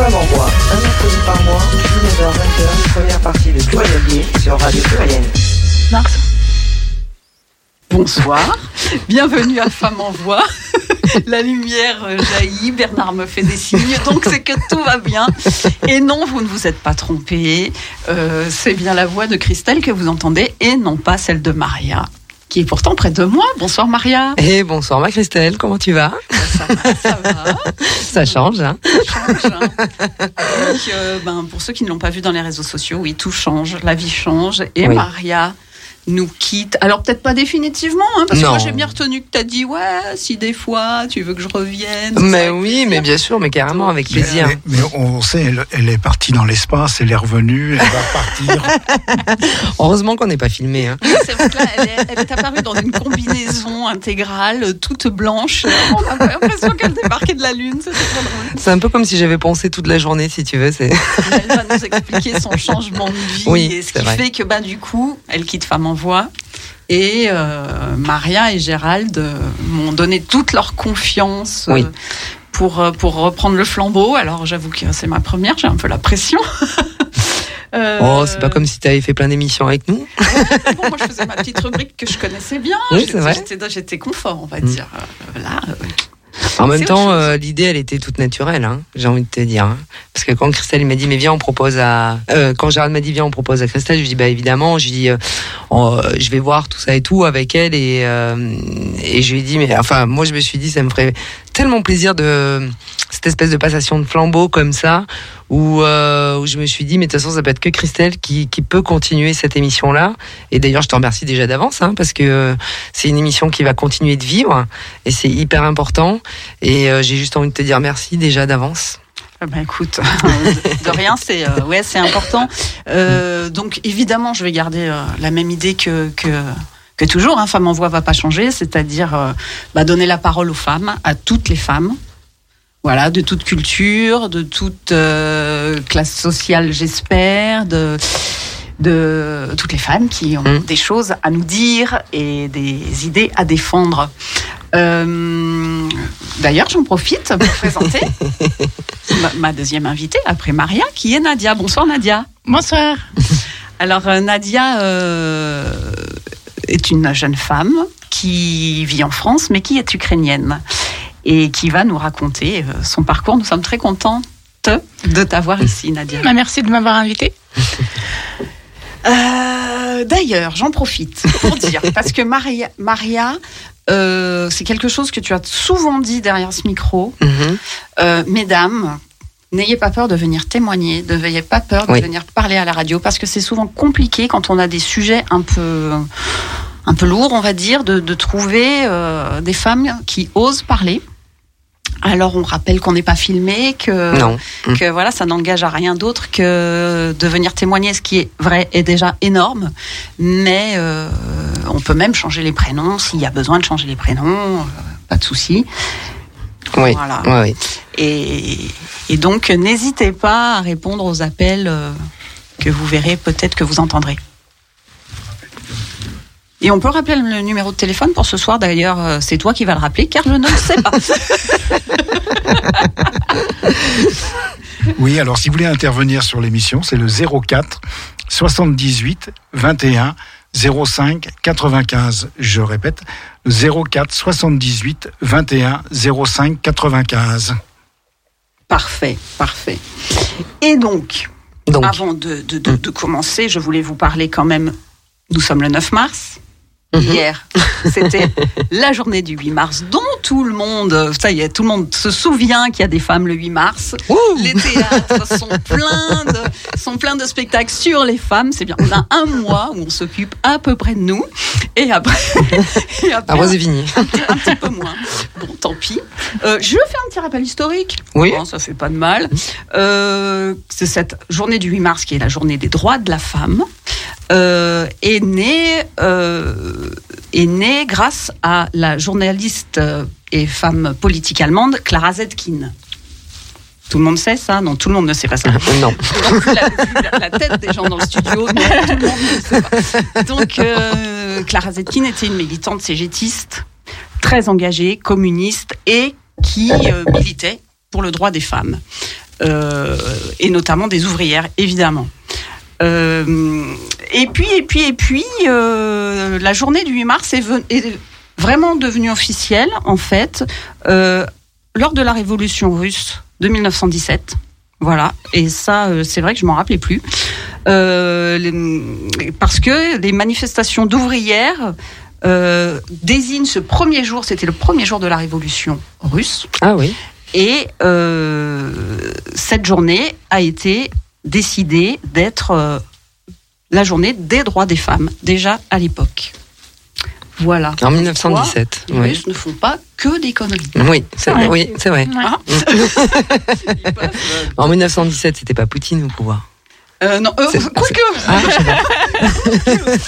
Femme en voix, un mercredi par mois, 19h-20h, première partie de sur Radio Pluriel. Mars. Bonsoir, bienvenue à Femme en voix. La lumière jaillit, Bernard me fait des signes, donc c'est que tout va bien. Et non, vous ne vous êtes pas trompé, euh, c'est bien la voix de Christelle que vous entendez et non pas celle de Maria, qui est pourtant près de moi. Bonsoir Maria. Et bonsoir ma Christelle, comment tu vas? Ça va, ça va. Ça change, hein? Ça change, hein. Donc, euh, ben, pour ceux qui ne l'ont pas vu dans les réseaux sociaux, oui, tout change, la vie change. Et Oui. Maria nous quitte. Alors peut-être pas définitivement, hein, parce que moi j'ai bien retenu que tu as dit, ouais, si des fois tu veux que je revienne. Mais oui, plaisir. mais bien sûr, mais carrément avec plaisir. Mais, mais on sait, elle, elle est partie dans l'espace, elle est revenue, elle va partir. Heureusement qu'on n'est pas filmé. Hein. Oui, C'est vrai que là, elle est, elle est apparue dans une combinaison intégrale, toute blanche. On a l'impression qu'elle débarquait de la Lune, c'était trop drôle. C'est un peu comme si j'avais pensé toute la journée, si tu veux. C'est Elle va nous expliquer son changement de vie Oui, et ce qui vrai. fait que bah, du coup, elle quitte Femme en Voix. Et euh, Maria et Gérald euh, m'ont donné toute leur confiance euh, Oui. pour, pour reprendre le flambeau. Alors j'avoue que c'est ma première, j'ai un peu la pression. Euh, Oh, c'est pas comme si tu avais fait plein d'émissions avec nous. bon, moi je faisais ma petite rubrique que je connaissais bien. Oui, J'étais- confort, on va Mm. dire. Là, En même temps, euh, l'idée, elle était toute naturelle, hein, j'ai envie de te dire. hein. Parce que quand Christelle m'a dit, mais viens, on propose à. euh, quand Gérald m'a dit, viens, on propose à Christelle, je lui dis, bah évidemment, je lui dis, euh, oh, je vais voir tout ça et tout avec elle. Et, euh, et je lui ai dit, mais enfin, moi, je me suis dit, ça me ferait tellement plaisir de. Cette espèce de passation de flambeau comme ça, où, euh, où je me suis dit, mais de toute façon, ça peut être que Christelle qui, peut continuer cette émission-là. Et d'ailleurs, je te remercie déjà d'avance, hein, parce que euh, c'est une émission qui va continuer de vivre, et c'est hyper important. Et euh, j'ai juste envie de te dire merci déjà d'avance. Ben, écoute, de, rien, c'est ouais, c'est important. Donc évidemment, je vais garder la même idée que, que toujours. Hein, Femme en voix va pas changer, c'est-à-dire euh, bah, donner la parole aux femmes, à toutes les femmes. Voilà, de toute culture, de toute euh, classe sociale, j'espère, de de toutes les femmes qui ont Mm. des choses à nous dire et des idées à défendre. Euh, D'ailleurs, j'en profite pour présenter ma, ma deuxième invitée après Maria, qui est Nadia. Bonsoir Nadia. Bonsoir. Alors Nadia euh, est une jeune femme qui vit en France, mais qui est ukrainienne et qui va nous raconter euh, son parcours. Nous sommes très contentes de t'avoir ici, Nadia. Bah, merci de m'avoir invité. Euh, D'ailleurs, j'en profite pour dire, parce que Maria, Maria euh, c'est quelque chose que tu as souvent dit derrière ce micro. Mhm. Euh, mesdames, n'ayez pas peur de venir témoigner, ne n'ayez pas peur de Oui. venir parler à la radio, parce que c'est souvent compliqué quand on a des sujets un peu, un peu lourds, on va dire, de, de trouver euh, des femmes qui osent parler. Alors on rappelle qu'on n'est pas filmé, que, Non. que voilà, ça n'engage à rien d'autre que de venir témoigner, ce qui est vrai est déjà énorme. Mais euh, on peut même changer les prénoms s'il y a besoin de changer les prénoms, euh, pas de souci. Oui. Voilà. Ouais, oui. Et, et donc, n'hésitez pas à répondre aux appels euh, que vous verrez, peut-être que vous entendrez. Et on peut rappeler le numéro de téléphone pour ce soir. D'ailleurs, euh, c'est toi qui vas le rappeler, car je ne le sais pas. Oui, alors si vous voulez intervenir sur l'émission, c'est le 04 78 21 05 95. Je répète, le 04 78 21 05 95. parfait, parfait. Et donc, Donc, avant de, de- de- de commencer, je voulais vous parler quand même. Nous sommes le 9 mars. Mhm. Hier, c'était la journée du 8 mars, dont tout le monde, ça y est, tout le monde se souvient qu'il y a des femmes le 8 mars. Ouh Les théâtres sont pleins de, sont pleins de spectacles sur les femmes. C'est bien. On a un mois où on s'occupe à peu près de nous. Et après, et après, un, petit, un petit peu moins. Bon, tant pis. Euh, je faire un petit rappel historique. Oui. Bon, ça fait pas de mal. Euh, c'est cette journée du 8 mars qui est la journée des droits de la femme. Euh, est née euh, est née grâce à la journaliste euh, et femme politique allemande Clara Zetkin. Tout le monde sait ça? Non, tout le monde ne sait pas ça. non. Donc, la, la- la tête des gens dans le studio, non, tout le monde ne sait pas. Donc, euh, Clara Zetkin était une militante cégétiste, très engagée, communiste, et qui euh, militait pour le droit des femmes. euh, et notamment des ouvrières, évidemment. Euh, et puis, et puis, et puis, euh, la journée du 8 mars est, vraiment devenue officielle, en fait, euh, lors de la révolution russe de 1917. Voilà, et ça, euh, c'est vrai que je m'en rappelais plus. Euh, les- parce que les manifestations d'ouvrières euh, désignent ce premier jour, c'était le premier jour de la révolution russe, Ah oui. et euh, cette journée a été décidée d'être la journée des droits des femmes, déjà à l'époque. Voilà. En 1917. Les Oui. Russes ne font pas que des conneries. Oui, c'est oui, c'est vrai. Hein peuvent, En 1917, c'était pas Poutine au pouvoir. Euh, non, euh, quoique. Ah.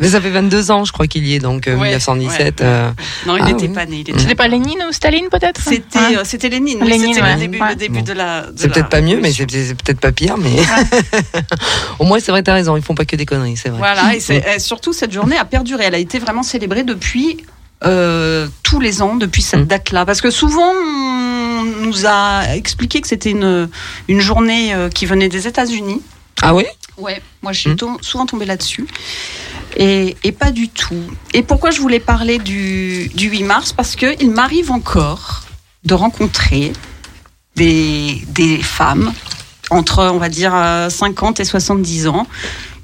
Mais ça fait 22 ans, je crois qu'il y est, donc euh, Ouais, 1917. ouais. euh, Non, il Ah n'était pas né. était- C'était pas Lénine ou Staline peut-être C'était Ouais. euh, c'était Lénine. oui, Lénine, c'était ouais. le début, Ouais. le début Bon. de la. c'est la peut-être pas mieux, mais c'est peut-être pas pire. Mais au moins, c'est vrai, t'as raison. Ils font pas que des conneries, c'est vrai. Voilà, et, c'est- et surtout cette journée a perduré. Elle a été vraiment célébrée depuis euh, tous les ans, depuis cette Mm. date-là. Parce que souvent, on nous a expliqué que c'était une, une journée euh, qui venait des États-Unis. Ah oui Ouais, moi je suis souvent tombée là-dessus. Et, et pas du tout. Et pourquoi je voulais parler du, du 8 mars? Parce qu'il m'arrive encore de rencontrer des, des femmes entre, on va dire, euh, 50 et 70 ans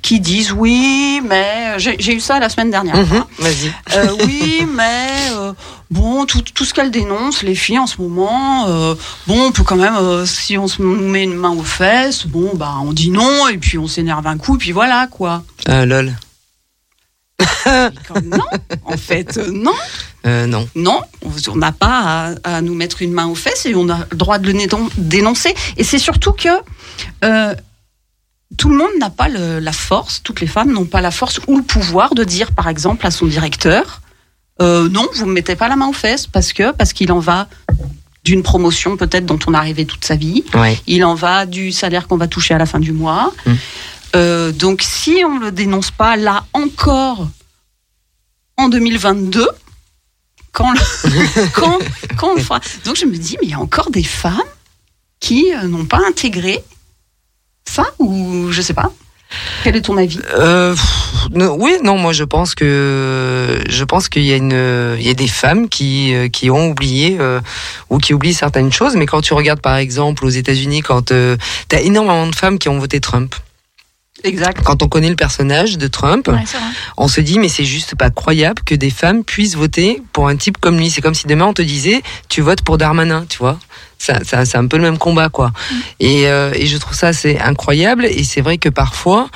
qui disent oui, mais j'ai eu ça la semaine dernière. Mhm, Vas-y. Euh, oui, mais euh, bon, tout, tout ce qu'elles dénoncent, les filles en ce moment, euh, bon, on peut quand même, si on se met une main aux fesses, bon, bah, on dit non, et puis on s'énerve un coup, et puis voilà, quoi. Euh, lol. Comme, non, en fait, non, Euh, non. non, on n'a pas à, à nous mettre une main aux fesses et on a le droit de le dénoncer. Et c'est surtout que euh, tout le monde n'a pas le- la force, toutes les femmes n'ont pas la force ou le pouvoir de dire, par exemple, à son directeur, euh, non, vous ne mettez pas la main aux fesses parce que parce qu'il en va d'une promotion peut-être dont on a rêvé toute sa vie. Ouais. Il en va du salaire qu'on va toucher à la fin du mois. Mm. Euh, donc si on ne le dénonce pas là encore en 2022, quand, le- quand, quand on le fera. Donc je me dis, mais il y a encore des femmes qui euh, n'ont pas intégré ça ou je sais pas. Quel est ton avis? Euh, pff, non, oui, non, moi je pense que je pense qu'il y a une, il y a des femmes qui euh, qui ont oublié euh, ou qui oublient certaines choses. Mais quand tu regardes par exemple aux États-Unis, quand euh, t'as énormément de femmes qui ont voté Trump. Exact. Quand on connaît le personnage de Trump, Ouais, on se dit mais c'est juste pas croyable que des femmes puissent voter pour un type comme lui. C'est comme si demain on te disait tu votes pour Darmanin, tu vois. Ça, ça, c'est un peu le même combat quoi. Et, euh, et je trouve ça c'est incroyable et c'est vrai que parfois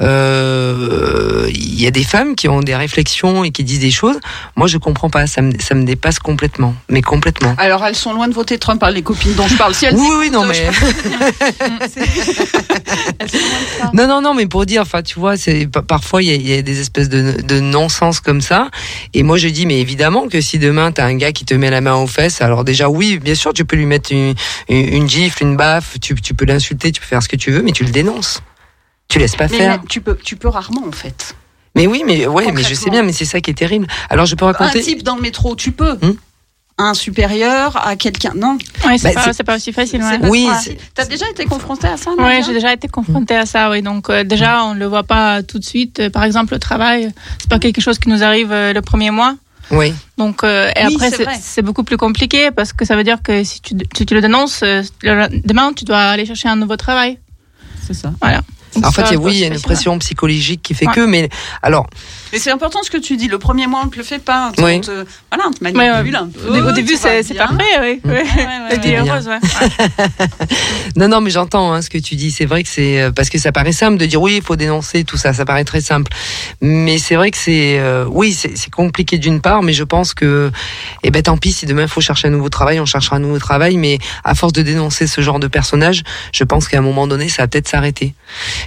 euh, il y a des femmes qui ont des réflexions et qui disent des choses. Moi je comprends pas, ça me, ça me dépasse complètement, mais complètement. Alors elles sont loin de voter Trump, hein, les copines dont je parle. Si elles Oui oui non mais. Non, non, non, mais pour dire, enfin, tu vois, c'est parfois il y, a- il y a des espèces de, de non-sens comme ça. Et moi, je dis, mais évidemment que si demain t'as un gars qui te met la main aux fesses, alors déjà, oui, bien sûr, tu peux lui mettre une, une, une gifle, une baffe, tu, tu peux l'insulter, tu peux faire ce que tu veux, mais tu le dénonces. Tu laisses pas Mais faire. tu peux, tu peux rarement en fait. Mais oui, mais ouais, mais je sais bien, mais c'est ça qui est terrible. Alors, je peux Un raconter. type dans le métro, tu peux. Hmm. Un supérieur à quelqu'un, non. Ouais, c'est Bah, pas, c'est- c'est pas aussi facile. Ouais. pas Oui, c'est- T'as déjà été confronté à ça Nadia j'ai déjà été confrontée à ça, oui. Donc euh, déjà, on le voit pas tout de suite. Par exemple, le travail, c'est pas quelque chose qui nous arrive euh, le premier mois. Oui, Donc euh, et Oui, après, c'est beaucoup plus compliqué parce que ça veut dire que si tu, si tu le dénonces, euh, demain, tu dois aller chercher un nouveau travail. C'est ça. Voilà. En fait, oui, il y a une pression psychologique qui fait Ouais. que, mais alors, Mais c'est important ce que tu dis. Le premier mois, on ne te le fait pas. Oui. te, voilà, on te manipule ouais. un peu. Au dé- Au début, c'est parfait, oui. Mm. Ouais. Ouais, ouais, ouais, La vie ouais. heureuse, ouais. Ouais. Non, non, mais j'entends hein, ce que tu dis. C'est vrai que c'est euh, parce que ça paraît simple de dire oui, il faut dénoncer tout ça. Ça paraît très simple, mais c'est vrai que c'est euh, oui, c'est c'est compliqué d'une part, mais je pense que eh ben tant pis si demain il faut chercher un nouveau travail, on cherchera un nouveau travail. Mais à force de dénoncer ce genre de personnage, je pense qu'à un moment donné, ça va peut-être s'arrêter.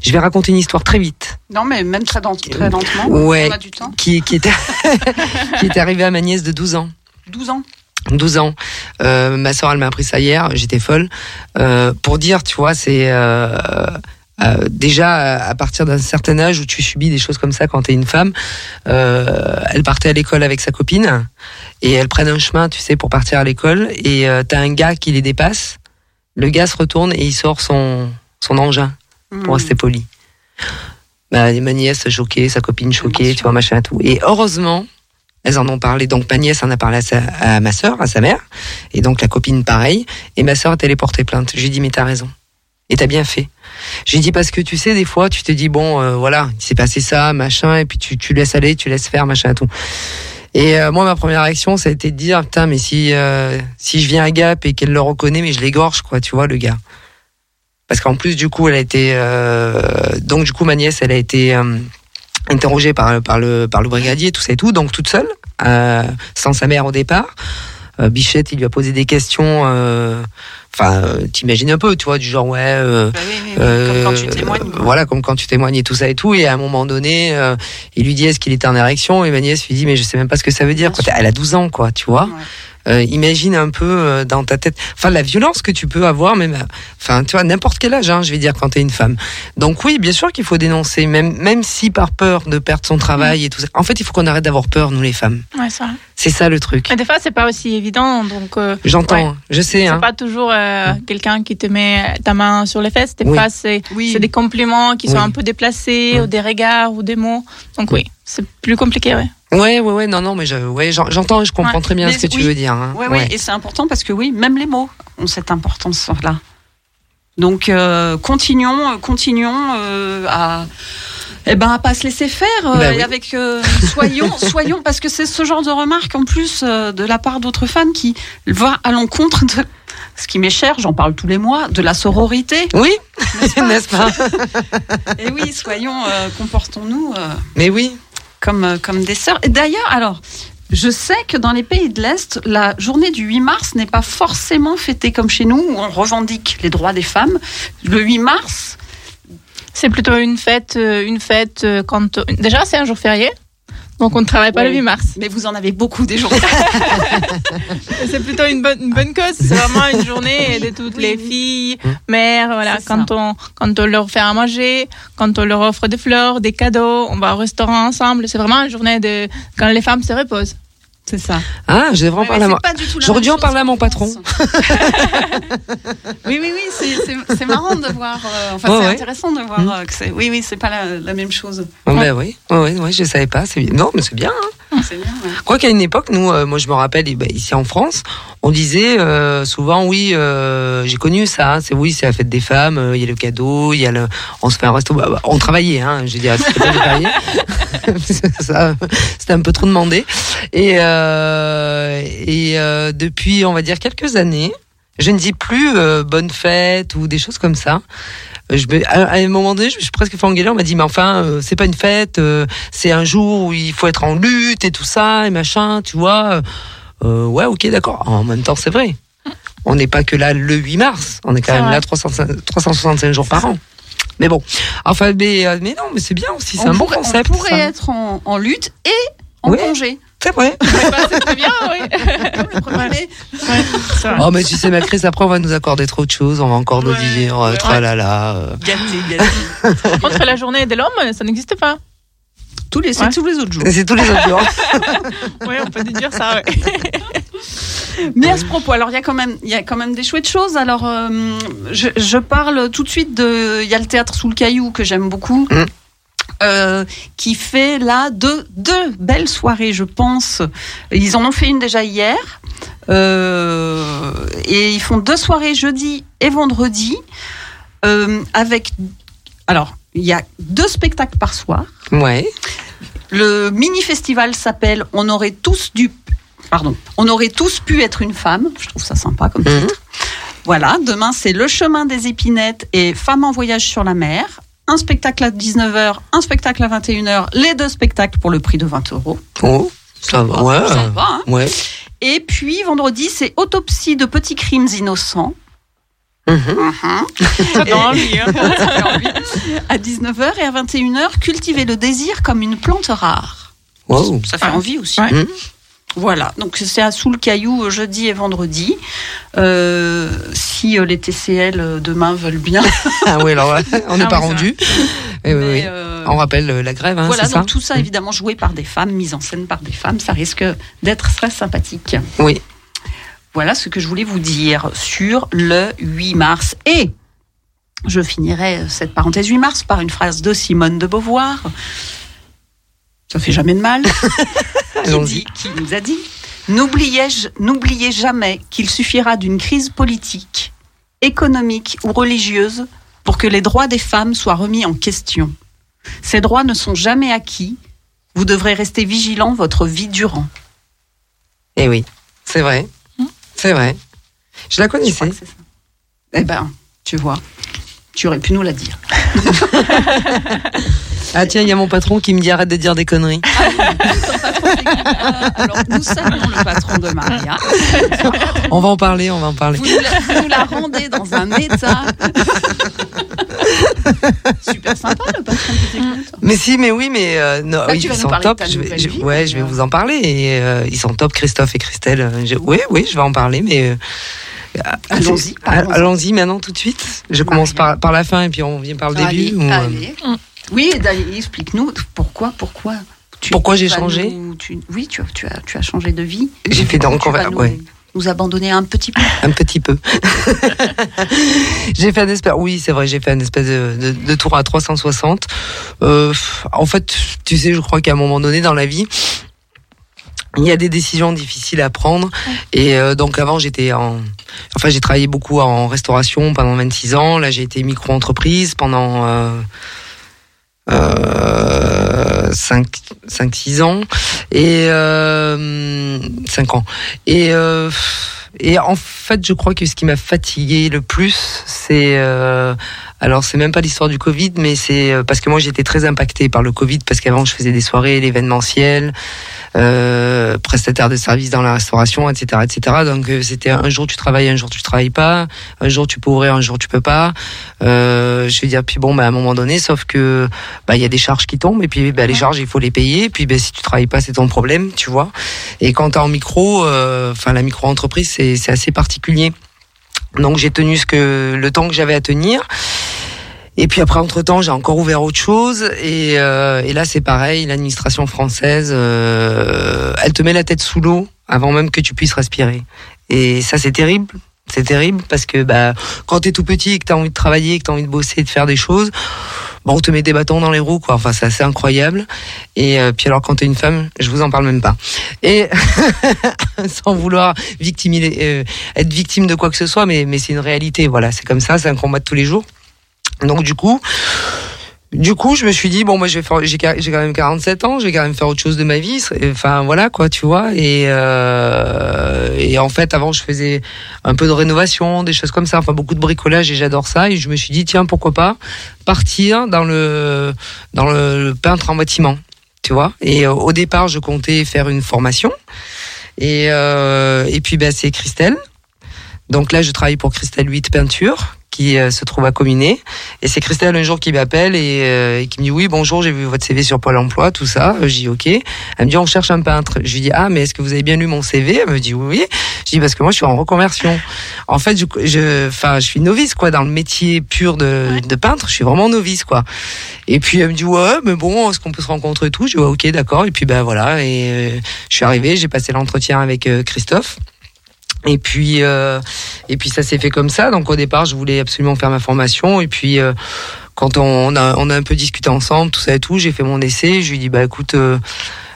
Je vais raconter une histoire très vite Non, mais même très, très lentement. Ouais. On a du temps. qui qui est qui est arrivée à ma nièce de 12 ans. 12 ans. 12 ans. Euh, ma soeur, elle m'a appris ça hier. J'étais folle. Euh, pour dire, tu vois, c'est euh, euh, déjà à partir d'un certain âge où tu subis des choses comme ça quand t'es une femme. Euh, elle partait à l'école avec sa copine et elles prennent un chemin, tu sais, pour partir à l'école. Et euh, t'as un gars qui les dépasse. Le gars se retourne et il sort son, son engin, pour Hmm. rester poli. Bah, ma nièce choquée, sa copine choquée, tu vois, machin et tout. Et heureusement, elles en ont parlé. Donc ma nièce en a parlé à, sa- à ma sœur, à sa mère, et donc la copine pareil. Et ma sœur est allée porter plainte. Je lui ai dit mais t'as raison. Et t'as bien fait. J'ai dit parce que tu sais des fois tu te dis bon euh, voilà il s'est passé ça machin et puis tu, tu laisses aller tu laisses faire machin et tout. Et euh, moi ma première réaction ça a été de dire putain mais si euh, si je viens à Gap et qu'elle le reconnaît mais je l'égorge quoi tu vois le gars. Parce qu'en plus du coup elle a été euh, donc du coup ma nièce elle a été euh, interrogée par par le par le brigadier tout ça et tout donc toute seule euh, sans sa mère au départ. Euh, Bichette il lui a posé des questions. Enfin euh, t'imagines un peu tu vois du genre ouais. Bah oui, oui, oui, comme quand tu témoignes. Voilà, comme quand tu témoignes et tout ça et tout. Et à un moment donné, il lui dit est-ce qu'il était en érection? Et ma nièce lui dit mais je sais même pas ce que ça veut dire. Sûr. Elle a 12 ans, quoi, tu vois. Ouais. Euh, imagine un peu euh, dans ta tête, enfin la violence que tu peux avoir, même, à- enfin tu vois n'importe quel âge, hein, je vais dire quand t'es une femme. Donc oui, bien sûr qu'il faut dénoncer, même même si par peur de perdre son travail et tout ça. En fait, il faut qu'on arrête d'avoir peur nous les femmes. Ouais, ça. C'est ça le truc. Mais des fois, c'est pas aussi évident. Donc, euh, J'entends, Ouais. je sais. c'est Hein. pas toujours euh, quelqu'un qui te met ta main sur les fesses. Des Oui. fois, c'est Oui. des compliments qui sont un peu déplacés, Mm. ou des regards, ou des mots. Donc oui, c'est plus compliqué, ouais. Ouais, ouais, ouais, non, non, mais ouais, j'entends, et je comprends Ouais. très bien ce que tu oui. veux dire. hein. Ouais, ouais, et c'est important parce que oui, même les mots ont cette importance-là. Donc euh, continuons, euh, continuons euh, à eh ben à pas se laisser faire euh, Bah et oui. avec soyons soyons parce que c'est ce genre de remarque en plus de la part d'autres femmes qui va à l'encontre de ce qui m'est cher, j'en parle tous les mois, de la sororité. Oui, N'est-ce pas Et oui, soyons, comportons-nous Mais oui. Comme, euh, comme des sœurs. Et d'ailleurs, alors, je sais que dans les pays de l'Est, la journée du 8 mars n'est pas forcément fêtée comme chez nous, où on revendique les droits des femmes. Le 8 mars, C'est plutôt une fête, euh, une fête euh, quand déjà c'est un jour férié, donc on ne travaille pas Oui. le 8 mars. mais vous en avez beaucoup des jours. C'est plutôt une bonne, une bonne cause. C'est vraiment une journée de toutes Oui, les oui. filles, Mm. mères. Voilà, quand on quand on leur fait à manger, quand on leur offre des fleurs, des cadeaux, on va au restaurant ensemble. C'est vraiment une journée de quand les femmes se reposent. C'est ça. Ah, je devrais en Ouais, parler à dû en chose parler à mon patron. Oui, oui, oui, c'est- marrant de voir. euh, enfin, Ouais, c'est ouais. intéressant de voir Mm. euh, que c'est. Oui, oui, c'est pas la, la même chose. Oh, ben oui, ouais, ouais, ouais, je savais pas. Non, mais c'est bien. hein. C'est bien. ouais. Quoi qu'à une époque, nous, euh, moi je me rappelle, eh ben, ici en France, on disait euh, souvent, oui, euh, j'ai connu ça. hein, c'est oui, c'est la fête des femmes. Il y a le cadeau, il y a le, on se fait un resto. bah, bah, on travaillait, hein. Veux dire, c'était pas c'était un peu trop demandé. Et depuis, on va dire quelques années, je ne dis plus bonne fête ou des choses comme ça. Euh, Je me, à, à un moment donné, je me suis presque fait engueuler. On m'a dit, mais enfin, euh, c'est pas une fête, euh, c'est un jour où il faut être en lutte et tout ça et machin, tu vois. Euh, ouais, ok, d'accord. En même temps, c'est vrai. On n'est pas que là le 8 mars. On est quand même vrai. là 305 365 jours par an. Mais bon, enfin, mais, mais non, mais c'est bien aussi. C'est un bon pourrait- concept. On pourrait ça. être en, en lutte et en Oui. congé. C'est vrai. Bah, c'est très bien, oui. Le premier mai. C'est vrai. Oh, mais tu sais, ma Chris, après, on va nous accorder trop de choses. On va encore nous Ouais, dire, euh, ouais. tralala. euh. Gâté, gâté. Contre la journée de l'homme, ça n'existe pas. Tous les, c'est Ouais. tous les autres jours. C'est tous les autres jours. Oui, on peut dire ça. ouais. Mais à ce propos, alors il y a quand même, il y a quand même des chouettes choses. Alors, euh, je, je parle tout de suite de, il y a le théâtre sous le caillou que j'aime beaucoup. Mm. Euh, qui fait là deux, deux belles soirées, je pense. Ils en ont fait une déjà hier. Euh, et ils font deux soirées jeudi et vendredi. euh, avec. Alors, il y a deux spectacles par soir. Ouais. Le mini-festival s'appelle On aurait tous dû. Pardon. On aurait tous pu être une femme. Je trouve ça sympa comme Mhm. titre. Voilà. Demain, c'est Le chemin des épinettes et Femmes en voyage sur la mer. Un spectacle à 19h, un spectacle à 21h. Les deux spectacles pour le prix de 20 euros. Oh, ça va. Ouais. Ça va, hein. Ouais. Et puis, vendredi, c'est Autopsie de petits crimes innocents. Ça donne envie, hein. Ça fait envie. à 19h et à 21h, Cultiver le désir comme une plante rare. Wow. Ça fait envie aussi. Ouais. Mhm. Voilà, donc c'est à Sous le Caillou euh, jeudi et vendredi. Euh, si euh, les TCL demain veulent bien. Ah oui, alors on n'est Ah pas oui, rendu. Eh oui, Mais, oui. euh, On rappelle la grève, hein, voilà, ça donc tout ça évidemment joué par des femmes, mise en scène par des femmes, ça risque d'être très sympathique. Oui. Voilà ce que je voulais vous dire sur le 8 mars. Et je finirai cette parenthèse 8 mars par une phrase de Simone de Beauvoir. Ça fait jamais de mal. qui, Allons-y. dit- qui nous a dit N'oubliez jamais qu'il suffira d'une crise politique, économique ou religieuse pour que les droits des femmes soient remis en question. Ces droits ne sont jamais acquis. Vous devrez rester vigilant votre vie durant. Eh oui, c'est vrai. C'est vrai. Je la connaissais. que c'est ça. Eh ben, tu vois, tu aurais pu nous la dire. Ah tiens, il y a mon patron qui me dit arrête de dire des conneries. Alors, nous saluons le patron de Maria. On va en parler, on va en parler. Vous nous la, vous nous la rendez dans un état. Super sympa le patron qui t'écoute. Mais si, mais oui, mais euh, non, Bah, oui, ils sont top. Je vais, nouvelle je- vie, ouais, je vais euh. vous en parler. Et, euh, ils sont top, Christophe et Christelle. Je- oui, oui, je vais en parler, mais euh, Allons-y, allons-y maintenant tout de suite. Je commence par, par la fin et puis on vient par le Allez, début. ou, allez. Oui, explique-nous pourquoi, pourquoi. tu- Pourquoi j'ai changé nous- tu- Oui, tu as, tu, as, tu as changé de vie. J'ai fait donc on va- nous, ouais. nous abandonner un petit peu. Un petit peu. j'ai fait un espèce, oui, c'est vrai, j'ai fait un espèce de, de- de tour à 360. Euh, en fait, tu sais, je crois qu'à un moment donné dans la vie, il y a des décisions difficiles à prendre. Et euh, donc avant, j'étais en, enfin, j'ai travaillé beaucoup en restauration pendant 26 ans. Là, j'ai été micro-entreprise pendant euh, euh, 5, 5, 6 ans et euh, 5 ans. Et euh, et en fait, je crois que ce qui m'a fatigué le plus, c'est euh, alors c'est même pas l'histoire du Covid, mais c'est euh, parce que moi j'étais très impactée par le Covid parce qu'avant je faisais des soirées, l'événementiel, euh, prestataire de services dans la restauration, etc., etc. Donc euh, c'était un jour tu travailles, un jour tu travailles pas, un jour tu peux ouvrir, un jour tu peux pas. Euh, je veux dire puis bon, bah, à un moment donné, sauf que bah il y a des charges qui tombent et puis bah, les charges il faut les payer. Puis bah, si tu travailles pas, c'est ton problème, tu vois. Et quand t'es en micro, euh, enfin la micro entreprise c'est assez particulier. Donc j'ai tenu ce que le temps que j'avais à tenir. Et puis après, entre temps, j'ai encore ouvert autre chose. Et, euh, et là, c'est pareil. L'administration française, euh, elle te met la tête sous l'eau avant même que tu puisses respirer. Et ça, c'est terrible. C'est terrible parce que bah, quand t'es tout petit et que t'as envie de travailler, que t'as envie de bosser, de faire des choses, bon, on te met des bâtons dans les roues, quoi. Enfin, c'est assez incroyable. Et euh, puis alors, quand t'es une femme, je vous en parle même pas. Et sans vouloir euh, être victime de quoi que ce soit, mais, mais c'est une réalité. Voilà, c'est comme ça, c'est un combat de tous les jours. Donc du coup, du coup, je me suis dit bon, moi, j'ai quand même 47 ans, je vais quand même faire autre chose de ma vie. Enfin voilà quoi, tu vois. Et euh, et en fait, avant, je faisais un peu de rénovation, des choses comme ça, enfin beaucoup de bricolage et j'adore ça. Et je me suis dit tiens, pourquoi pas partir dans le dans le, peintre en bâtiment, tu vois. Et euh, au départ, je comptais faire une formation. Et euh, et puis ben c'est Christelle. Donc là, je travaille pour Christelle 8 Peinture qui euh, se trouve à Communé. Et c'est Christelle un jour qui m'appelle et, euh, et qui me dit oui bonjour j'ai vu votre CV sur Pôle Emploi tout ça. Euh, Je dis ok. Elle me dit on cherche un peintre. Je lui dis ah mais est-ce que vous avez bien lu mon CV Elle me dit oui. Je dis parce que moi je suis en reconversion. En fait je je enfin je suis novice quoi dans le métier pur de, de peintre. Je suis vraiment novice quoi. Et puis elle me dit ouais mais bon est-ce qu'on peut se rencontrer et tout? Je dis ouais, ok d'accord et puis ben voilà et euh, je suis arrivé j'ai passé l'entretien avec euh, Christophe. Et puis, euh, et puis ça s'est fait comme ça. Donc au départ, je voulais absolument faire ma formation. Et puis euh, quand on a, un peu discuté ensemble, tout ça et tout, j'ai fait mon essai. Je lui ai dit bah écoute, euh,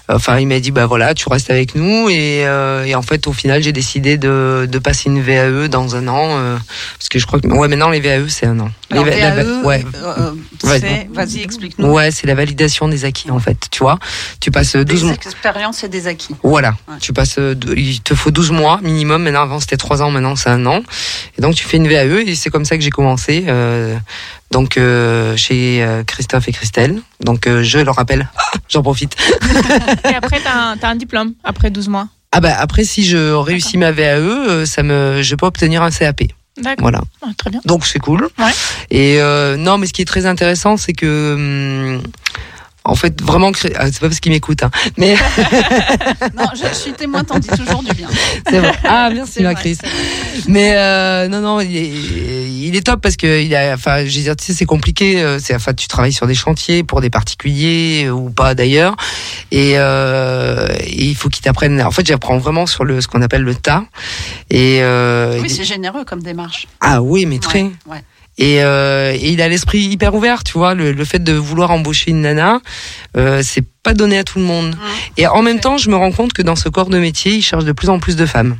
enfin il m'a dit bah voilà, tu restes avec nous. Et, euh, et en fait au final, j'ai décidé de, de passer une VAE dans un an euh, parce que je crois que ouais maintenant les VAE c'est un an. Alors, Les la- VAE, ouais. euh, Ouais. Vas-y, explique-nous. Ouais, c'est la validation des acquis en fait. Tu vois, tu passes 12 Des mois. expériences et des acquis. Voilà, Ouais. tu passes, il te faut 12 mois minimum. Maintenant, avant c'était 3 ans, maintenant c'est un an. Et donc tu fais une VAE et c'est comme ça que j'ai commencé. euh, donc euh, chez euh, Christophe et Christelle. Donc euh, je leur rappelle, j'en profite. Et après, tu as, un diplôme, après 12 mois. Ah bah après si je réussis ma VAE, ça me, je peux obtenir un CAP. D'accord. Voilà. Ah, très bien. Donc c'est cool. Ouais. Et euh, non, mais ce qui est très intéressant, c'est que hum, en fait vraiment, ah, c'est pas parce qu'il m'écoute, hein, mais Non, je, je suis témoin, t'en dis toujours du bien. c'est vrai. Ah merci ma Chris. Mais euh, non, non, il est- il est top parce que il a, enfin, je veux dire, tu sais, c'est compliqué. euh, C'est, enfin, tu travailles sur des chantiers pour des particuliers ou pas d'ailleurs, et, euh, et il faut qu'il t'apprenne. En fait, j'apprends vraiment sur le ce qu'on appelle le tas. Et euh, Oui, c'est généreux comme démarche. ah oui, mais très. Ouais, ouais. Et, euh, et il a l'esprit hyper ouvert, tu vois. Le, le fait de vouloir embaucher une nana, euh, c'est pas donné à tout le monde. Mmh. Et en même temps, je me rends compte que dans ce corps de métier, il cherche de plus en plus de femmes.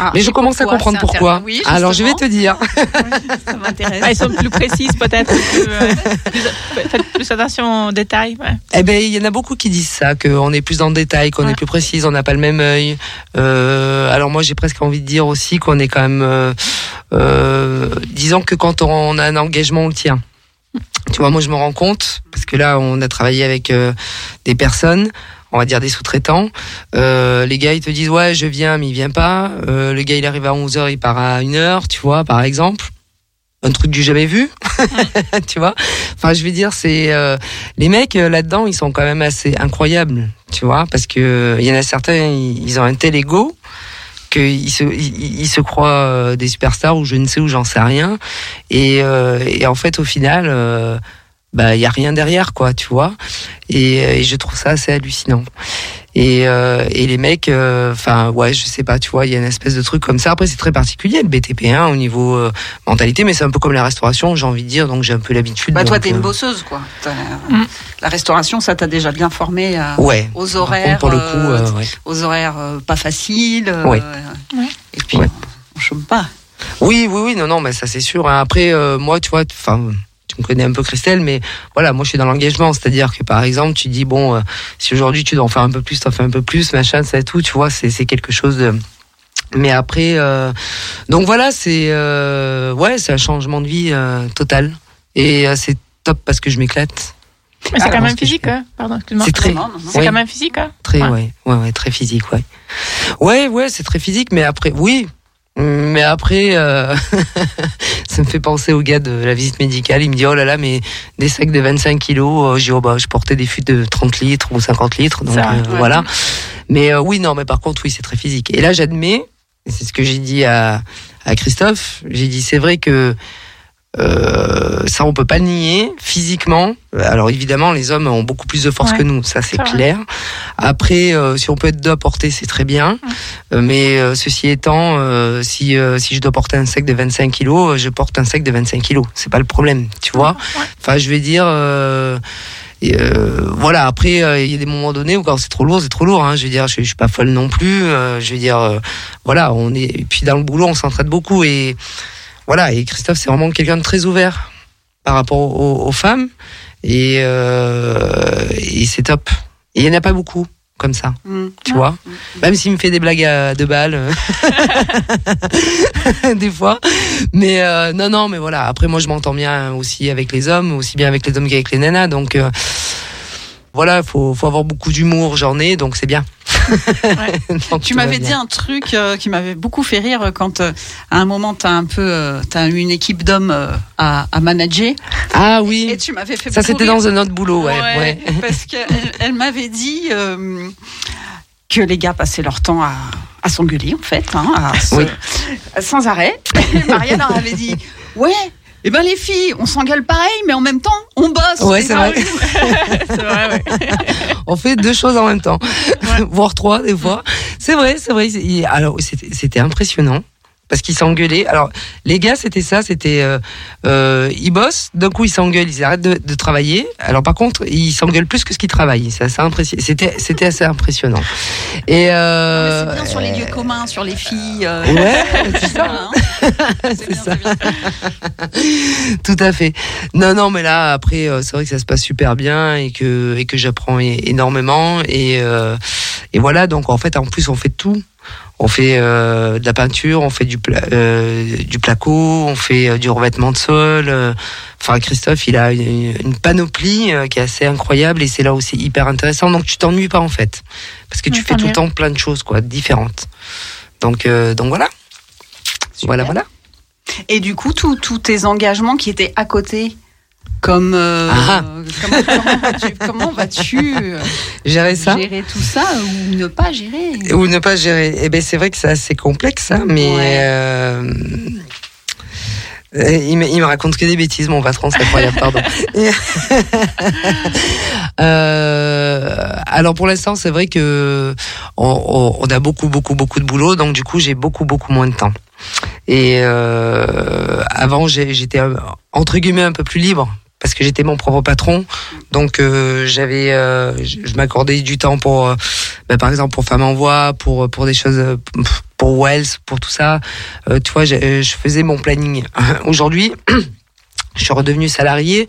Ah, Mais je commence à comprendre pourquoi. Oui, Alors je vais te dire. Ça m'intéresse. Ah, elles sont plus précises peut-être. euh, Faites plus attention aux détails. ouais. Eh ben, il y en a beaucoup qui disent ça, qu'on est plus dans le détail, qu'on Ouais. est plus précise, on n'a pas le même œil. Euh, alors moi, j'ai presque envie de dire aussi qu'on est quand même, euh, euh, disons que quand on a un engagement, on le tient. Tu vois, moi, je me rends compte parce que là, on a travaillé avec euh, des personnes. On va dire des sous-traitants. Euh, les gars, ils te disent ouais, je viens, mais il vient pas. Euh, le gars, il arrive à 11 h il part à 1 h tu vois, par exemple. Un truc du jamais vu, tu vois. Enfin, je veux dire, c'est euh, les mecs euh, là-dedans, ils sont quand même assez incroyables, tu vois, parce que il y en a certains, ils ont un tel ego qu'ils se, ils, se croient euh, des superstars ou je ne sais où, j'en sais rien. Et, euh, et en fait, au final, bah, il y a rien derrière, quoi, tu vois. Et, euh, et je trouve ça assez hallucinant. Et, euh, et les mecs, enfin, ouais, je sais pas, tu vois, il y a une espèce de truc comme ça. Après, c'est très particulier, le BTP1 au niveau euh, mentalité, mais c'est un peu comme la restauration, j'ai envie de dire, donc j'ai un peu l'habitude. Bah, toi, t'es une euh, bosseuse, quoi. Mm. La restauration, ça t'a déjà bien formé à- Ouais. aux contre, horaires, pour le coup, euh, euh, ouais. aux horaires euh, pas faciles. euh, Ouais. Et puis, Ouais. on, on chôme pas. Oui, oui, oui, non, non, mais ça c'est sûr. hein. Après, euh, moi, tu vois, enfin, tu me connais un peu, Christelle, mais voilà, moi, je suis dans l'engagement, c'est-à-dire que par exemple, tu dis bon, euh, si aujourd'hui tu dois en faire un peu plus, t'en fais un peu plus, machin, ça et tout, tu vois, c'est quelque chose de. Mais après, euh, donc voilà, c'est euh, ouais, c'est un changement de vie euh, total, et euh, c'est top parce que je m'éclate. Mais c'est Ah, quand même physique. hein. Pardon, excuse-moi. C'est très-. C'est quand même physique. Hein. Très, ouais, ouais, ouais, très physique, ouais. Ouais, ouais, c'est très physique, mais après, oui. Mais après, euh, ça me fait penser au gars de la visite médicale. Il me dit, oh là là, mais des sacs de 25 kilos, euh, je dis, oh bah, je portais des fûts de 30 litres ou 50 litres, donc Ça, euh, ouais. voilà. Mais euh, oui, non, mais par contre, oui, c'est très physique. Et là, j'admets, et c'est ce que j'ai dit à, à Christophe, j'ai dit, c'est vrai que euh, ça, on peut pas le nier physiquement. Alors évidemment, les hommes ont beaucoup plus de force Ouais. que nous, ça c'est vrai. clair. Après, euh, si on peut être deux à porter, c'est très bien. Euh, mais euh, ceci étant, euh, si euh, si je dois porter un sac de 25 kilos, je porte un sac de 25 kilos. C'est pas le problème, tu vois. Ouais. Enfin, je vais dire. euh, et, euh, voilà. Après, euh, il y a des moments donnés où quand c'est trop lourd, c'est trop lourd. Hein. Je veux dire, je, je suis pas folle non plus. euh, je veux dire, euh, voilà, on est. Et puis dans le boulot, on s'entraide beaucoup et voilà. Et Christophe, c'est vraiment quelqu'un de très ouvert par rapport aux, aux femmes et, euh, et c'est top. Et il y en a pas beaucoup comme ça, Mm. tu vois. Même s'il me fait des blagues à deux balles, euh, des fois. Mais euh, non, non, mais voilà. Après, moi, je m'entends bien aussi avec les hommes, aussi bien avec les hommes qu'avec les nanas. Donc euh, voilà, faut, faut avoir beaucoup d'humour. J'en ai, donc c'est bien. Donc, Tu m'avais dit un truc euh, qui m'avait beaucoup fait rire quand euh, à un moment t'as un peu euh, t'as eu une équipe d'hommes euh, à, à manager Ah et oui, tu m'avais fait ça c'était dans un autre boulot, ouais. ouais. parce qu'elle elle m'avait dit euh, que les gars passaient leur temps à, à s'engueuler en fait, hein, à se- Oui. sans arrêt. Et Marianne leur avait dit ouais. Eh ben les filles, on s'engueule pareil, mais en même temps, on bosse. Ouais, Et c'est ben, vrai. C'est vrai, ouais. On fait deux choses en même temps, voire trois des fois. C'est vrai, c'est vrai. Alors c'était impressionnant parce qu'ils s'engueulaient. Alors les gars, c'était ça, c'était euh, euh, ils bossent, d'un coup ils s'engueulent, ils arrêtent de, de travailler. Alors par contre, ils s'engueulent plus que ce qu'ils travaillent. C'est assez impressionnant. C'était c'était assez impressionnant. Et euh, c'est bien sur les lieux communs, sur les filles. euh, Ouais, c'est ça. voilà, hein. C'est C'est bien, ça. c'est bien. Tout à fait. Non, non, mais là, après, euh, c'est vrai que ça se passe super bien et que, et que j'apprends énormément. Et, euh, et voilà, donc en fait, en plus, on fait tout. On fait euh, de la peinture, on fait du, pla- euh, du placo, on fait euh, du revêtement de sol. Enfin, Christophe, il a une, une panoplie qui est assez incroyable et c'est là aussi hyper intéressant. Donc, tu t'ennuies pas en fait, parce que tu Ouais, fais tout le temps plein de choses, quoi, différentes. Donc, donc voilà. Voilà, voilà. Et du coup, tous tous tes engagements qui étaient à côté, comme euh, Ah. comment, comment vas-tu, Gérer ça. gérer tout ça ou ne pas gérer? Ou ne pas gérer. Eh ben c'est vrai que c'est assez complexe, ça, mais Ouais. Euh, Il me, il me raconte que des bêtises, mon patron, c'est incroyable, pardon. Euh, alors pour l'instant, c'est vrai que on, on- a beaucoup, beaucoup, beaucoup de boulot, donc du coup, j'ai beaucoup, beaucoup moins de temps. Et euh, avant, j'étais euh, entre guillemets un peu plus libre parce que j'étais mon propre patron, donc euh, j'avais, euh, je m'accordais du temps pour, euh, bah, par exemple, pour Femme en Voix, pour pour des choses, euh, pour Wells, pour tout ça. Euh, tu vois, j'ai- je faisais mon planning. Aujourd'hui, je suis redevenu salarié,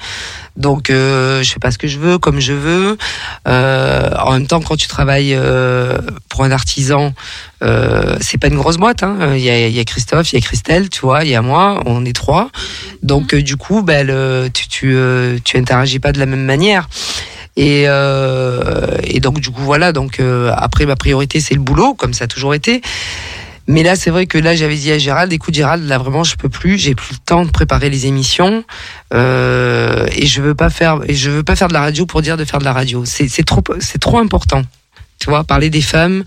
donc euh, je fais pas ce que je veux, comme je veux. Euh, en même temps, quand tu travailles euh, pour un artisan, euh, c'est pas une grosse boîte. hein. Il y, a, il y a Christophe, il y a Christelle, tu vois, il y a moi, on est trois. Donc euh, du coup, ben, tu tu euh, interagis pas de la même manière. Et, euh, et donc du coup voilà donc euh, après ma priorité c'est le boulot comme ça a toujours été mais là, c'est vrai que là, j'avais dit à Gérald, écoute Gérald, là vraiment, je peux plus, j'ai plus le temps de préparer les émissions euh, et je veux pas faire, et je veux pas faire de la radio pour dire de faire de la radio. C'est trop, c'est trop important. Tu vois, parler des femmes,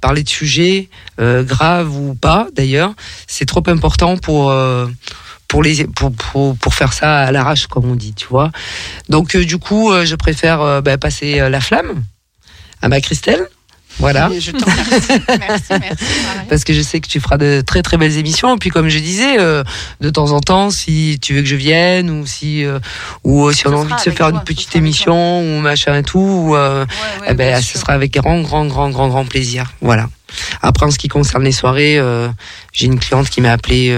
parler de sujets euh, graves ou pas, d'ailleurs, c'est trop important pour. euh, pour les pour, pour pour faire ça à l'arrache comme on dit tu vois donc du coup je préfère bah, passer la flamme à ma Christelle voilà Je te remercie. merci, merci. Parce que je sais que tu feras de très très belles émissions. Et puis comme je disais, euh, de temps en temps, si tu veux que je vienne ou si euh, ou euh, si on a envie de se faire toi, une petite émission ou machin et tout, ou, euh, Ouais, ouais, eh ben ce sera avec grand grand grand grand grand plaisir. Voilà. Après en ce qui concerne les soirées, euh, j'ai une cliente qui m'a appelé.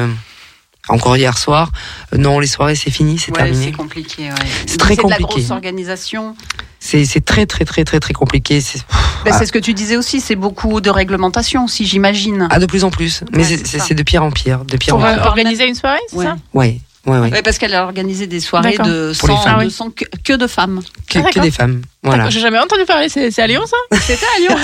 Encore hier soir. Euh, non, les soirées, c'est fini, c'est Ouais, terminé. c'est compliqué. ouais. C'est très de la compliqué. grosse organisation. C'est c'est très, très, très, très, très compliqué. C'est Ben, Ah. C'est ce que tu disais aussi, c'est beaucoup de réglementation aussi, j'imagine. ah, de plus en plus. Mais Ouais, c'est- c'est c'est c'est de pire en pire. De pire Pour en euh, pire. organiser une soirée, c'est Ouais. ça? Ouais, ouais, ouais. Ouais, parce qu'elle a organisé des soirées de Pour les 100, femmes. Ah oui. 200 que, que de femmes. Que, Ah, des femmes. Voilà. J'ai jamais entendu parler, c'est à Lyon ça? C'était à Lyon.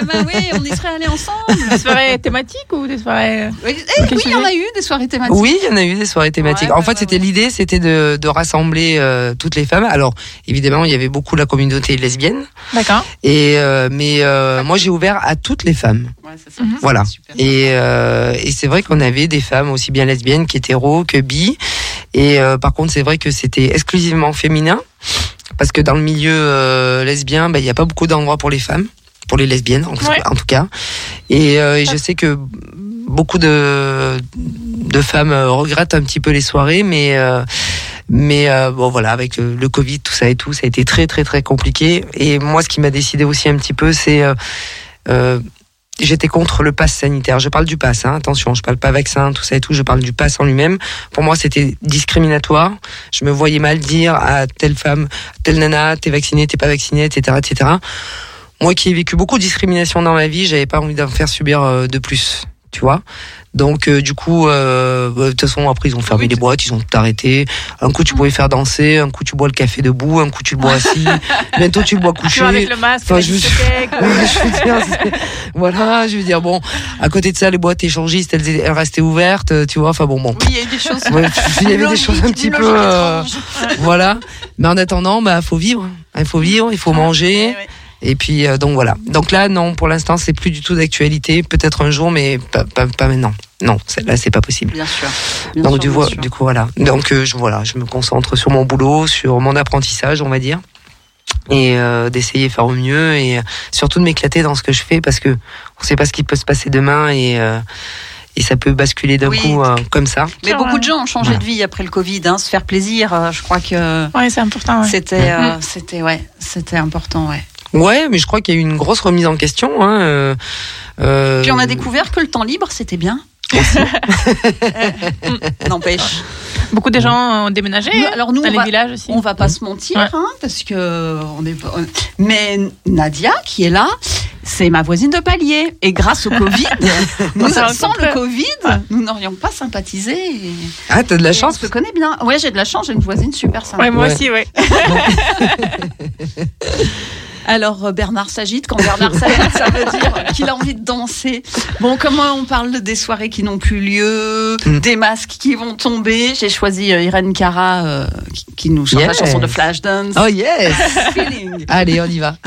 Eh ben oui, on y serait allés ensemble. Des soirées thématiques ou des soirées. euh, Oui, eh oui, il y en a eu des soirées thématiques. Oui, il y en a eu des soirées thématiques. Ouais, en ouais, fait, ouais, c'était ouais. l'idée, c'était de, de rassembler euh, toutes les femmes. Alors, évidemment, il y avait beaucoup la communauté lesbienne, D'accord. et euh, mais euh, moi, j'ai ouvert à toutes les femmes. Ouais, c'est ça. Mhm. Voilà. Super. Et, euh, et c'est vrai qu'on avait des femmes aussi bien lesbiennes qu'hétéros, que bi. Et euh, par contre, c'est vrai que c'était exclusivement féminin, parce que dans le milieu euh, lesbien, bah, il n'y a pas beaucoup d'endroits pour les femmes, pour les lesbiennes en, Ouais. en tout cas. Et, euh, et je sais que beaucoup de, de femmes euh, regrettent un petit peu les soirées, mais euh, mais bon voilà, avec le, Covid, tout ça et tout, ça a été très très très compliqué. Et moi, ce qui m'a décidé aussi un petit peu, c'est j'étais contre le pass sanitaire. Je parle du pass, hein, attention, je parle pas vaccin, tout ça et tout, je parle du pass en lui-même. Pour moi, c'était discriminatoire. Je me voyais mal dire à telle femme, telle nana, t'es vaccinée, t'es pas vaccinée, etc., etc. Moi qui ai vécu beaucoup de discrimination dans ma vie, j'avais pas envie d'en faire subir euh, de plus, tu vois. Donc euh, du coup, euh, de toute façon après ils ont fermé Oui, les boîtes, ils ont tout arrêté. Un coup tu pouvais faire danser, un coup tu bois le café debout, un coup tu le bois assis, bientôt tu le bois couché. Avec le masque, Enfin, je je veux dire, c'est- voilà, je veux dire, bon, à côté de ça, les boîtes échangistes, elles, elles restaient ouvertes, euh, tu vois, enfin bon, bon. Oui, il y a eu des choses. Ouais, il y avait des choses un petit peu, euh, voilà. Mais en attendant, bah, faut vivre. Il faut vivre, il faut manger. Ouais, ouais. Et puis, euh, donc voilà. Donc là, non, pour l'instant, c'est plus du tout d'actualité. Peut-être un jour, mais pas, pas, pas maintenant. Non, là, c'est pas possible. Bien sûr. Bien Donc sûr, du, bien vo- sûr. du coup voilà. Donc euh, je voilà, je me concentre sur mon boulot, sur mon apprentissage, on va dire, et euh, d'essayer de faire au mieux et surtout de m'éclater dans ce que je fais parce que on sait pas ce qui peut se passer demain et euh, et ça peut basculer d'un Oui. coup euh, comme ça. Mais beaucoup de gens ont changé de vie après le Covid, hein, se faire plaisir. euh, Je crois que Ouais, c'est important. ouais. c'était, euh, c'était, ouais, c'était important, ouais. Ouais, mais je crois qu'il y a eu une grosse remise en question. Hein, euh, euh, Puis on a découvert que le temps libre, c'était bien. N'empêche. Beaucoup de gens ont déménagé Nous, alors nous, dans on les va- villages aussi. On va pas se mentir, Ouais. hein, parce que on est. on- Mais Nadia, qui est là, c'est ma voisine de palier. Et grâce au Covid, nous, sans rencontre. le Covid, nous n'aurions pas sympathisé. Et... Ah, t'as de la et chance. On se connaît bien. Ouais, j'ai de la chance. J'ai une voisine super sympa. Ouais, moi Ouais. aussi, ouais. Alors euh, Bernard s'agite. Quand Bernard s'agite, ça veut dire qu'il a envie de danser. Bon, comment on parle des soirées qui n'ont plus lieu, Mm. des masques qui vont tomber? J'ai choisi euh, Irène Cara euh, qui, nous chante la chanson de Flashdance. Oh yes. Feeling. Allez, on y va.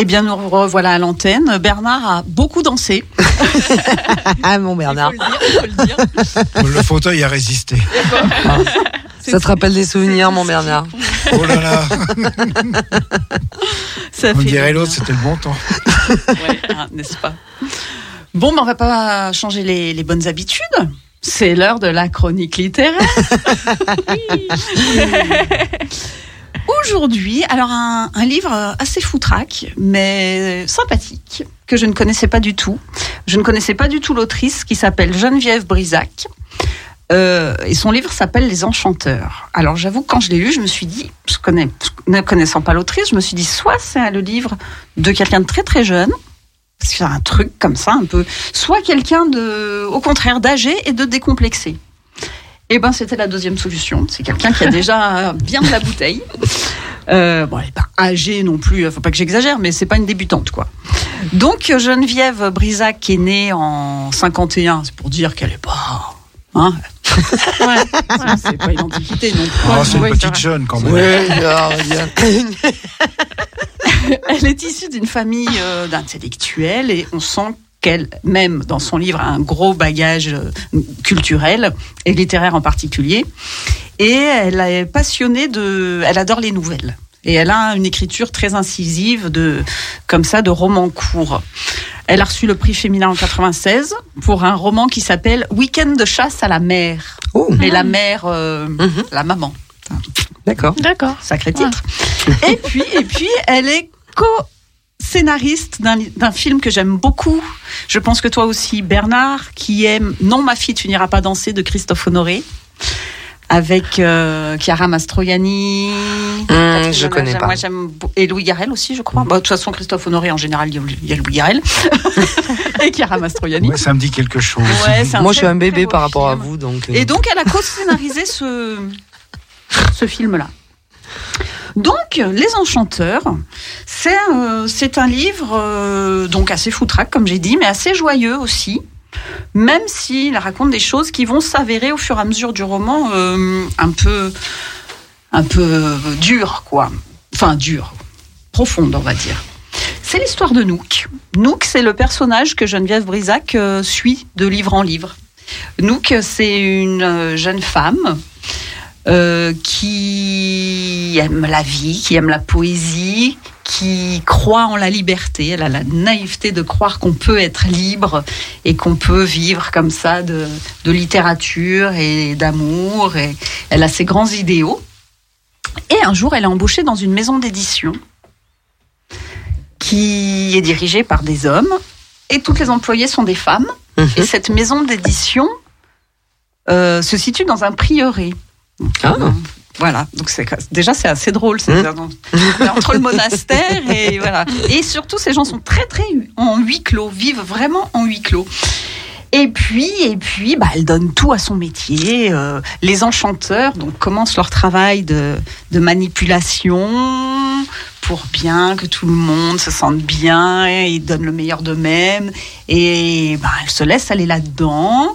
Eh bien, nous revoilà à l'antenne. Bernard a beaucoup dansé. Ah, mon Bernard. Il faut le dire, il faut le dire. Le fauteuil a résisté. Ça te rappelle des souvenirs, mon Bernard? Oh là là, Ça on fait dirait l'autre, c'était le bon temps. Ouais, hein, n'est-ce pas? Bon, ben, on va pas changer les, les bonnes habitudes. C'est l'heure de la chronique littéraire. Oui. Aujourd'hui, alors un, livre assez foutraque, mais sympathique, que je ne connaissais pas du tout. Je ne connaissais pas du tout l'autrice qui s'appelle Geneviève Brisac. Euh, et son livre s'appelle Les Enchanteurs. Alors j'avoue, quand je l'ai lu, je me suis dit, je ne connaissant pas l'autrice, je me suis dit, soit c'est le livre de quelqu'un de très très jeune, a un truc comme ça, un peu, soit quelqu'un de, au contraire, d'âgé et de décomplexé. Eh ben, c'était la deuxième solution. C'est quelqu'un qui a déjà bien de la bouteille. Euh, bon, elle n'est pas âgée non plus, faut pas que j'exagère, mais c'est pas une débutante, quoi. Donc, Geneviève Brisac qui est née en 51, c'est pour dire qu'elle est pas, hein, Ouais. c'est pas une antiquité non plus. Oh, c'est une petite ça jeune quand même. Ouais. Elle est issue d'une famille euh, d'intellectuels et on sent qu'elle-même, dans son livre, a un gros bagage euh, culturel et littéraire en particulier. Et elle est passionnée de, elle adore les nouvelles. Et elle a une écriture très incisive de, comme ça, de romans courts. Elle a reçu le prix féminin en 96 pour un roman qui s'appelle Week-end de chasse à la mer. Oh, Mais la mère, euh, Mhm. la maman. d'accord. D'accord. Sacré titre. Et puis, et puis, elle est co-scénariste d'un d'un film que j'aime beaucoup. Je pense que toi aussi, Bernard, qui aime Non, ma fille, tu n'iras pas danser de Christophe Honoré. Avec euh, Chiara Mastroianni. Catherine je connais pas. Moi, j'aime et Louis Garrel aussi, je crois. Bah, de toute façon, Christophe Honoré, en général, il y a- Louis Garrel. et Chiara Mastroianni. Ouais, ça me dit quelque chose. Ouais, Moi, je suis un bébé par rapport à film. vous, donc. euh, Et donc, elle a co-scénarisé ce, ce film-là. Donc, Les Enchanteurs, c'est euh, un livre euh, donc assez foutraque, comme j'ai dit, mais assez joyeux aussi. Même s'il raconte des choses qui vont s'avérer au fur et à mesure du roman euh, un peu, un peu euh, dures, quoi. Enfin, dures, profondes, on va dire. C'est l'histoire de Nook. Nook, c'est le personnage que Geneviève Brisac euh, suit de livre en livre. Nook, c'est une euh, jeune femme euh, qui aime la vie, qui aime la poésie, qui croit en la liberté. Elle a la naïveté de croire qu'on peut être libre et qu'on peut vivre comme ça de, de littérature et d'amour. Et elle a ses grands idéaux. Et un jour, elle est embauchée dans une maison d'édition qui est dirigée par des hommes et toutes les employées sont des femmes. Mhm. Et cette maison d'édition euh, se situe dans un prieuré. Ah. Euh, Voilà, donc c'est déjà c'est assez drôle, c'est Mhm. entre le monastère et voilà. Et surtout, ces gens sont très très en huis clos, vivent vraiment en huis clos. Et puis, et puis, bah, elle donne tout à son métier. Euh, les enchanteurs donc commencent leur travail de, de manipulation pour bien que tout le monde se sente bien. Et ils donnent le meilleur d'eux-mêmes. Et bah, elle se laisse aller là-dedans.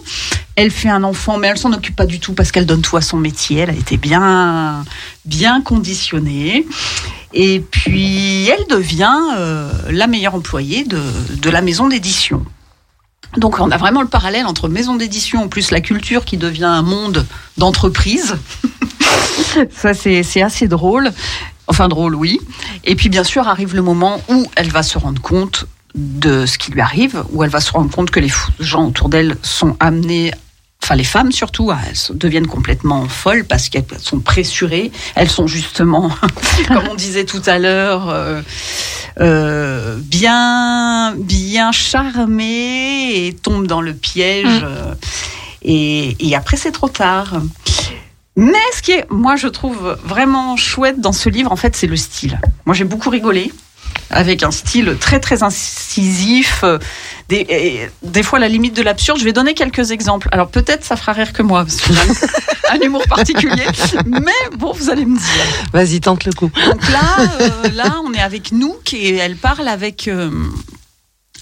Elle fait un enfant, mais elle s'en occupe pas du tout parce qu'elle donne tout à son métier. Elle a été bien, bien conditionnée. Et puis, elle devient euh, la meilleure employée de, de la maison d'édition. Donc, on a vraiment le parallèle entre maison d'édition plus la culture qui devient un monde d'entreprise. Ça, c'est assez drôle. Enfin, drôle, oui. Et puis, bien sûr, arrive le moment où elle va se rendre compte de ce qui lui arrive, où elle va se rendre compte que les gens autour d'elle sont amenés, enfin les femmes surtout, elles deviennent complètement folles parce qu'elles sont pressurées. Elles sont justement, comme on disait tout à l'heure, euh, euh, bien, bien charmées et tombent dans le piège. Mm. euh, et, et après, c'est trop tard. Mais ce qui est, moi, je trouve vraiment chouette dans ce livre, en fait, c'est le style. Moi, j'ai beaucoup rigolé avec un style très très incisif, euh, des, des fois à la limite de l'absurde. Je vais donner quelques exemples. Alors peut-être ça fera rire que moi, parce que j'ai un, un humour particulier. Mais bon, vous allez me dire. Vas-y, tente le coup. Donc là, euh, là, on est avec Nook et elle parle avec euh,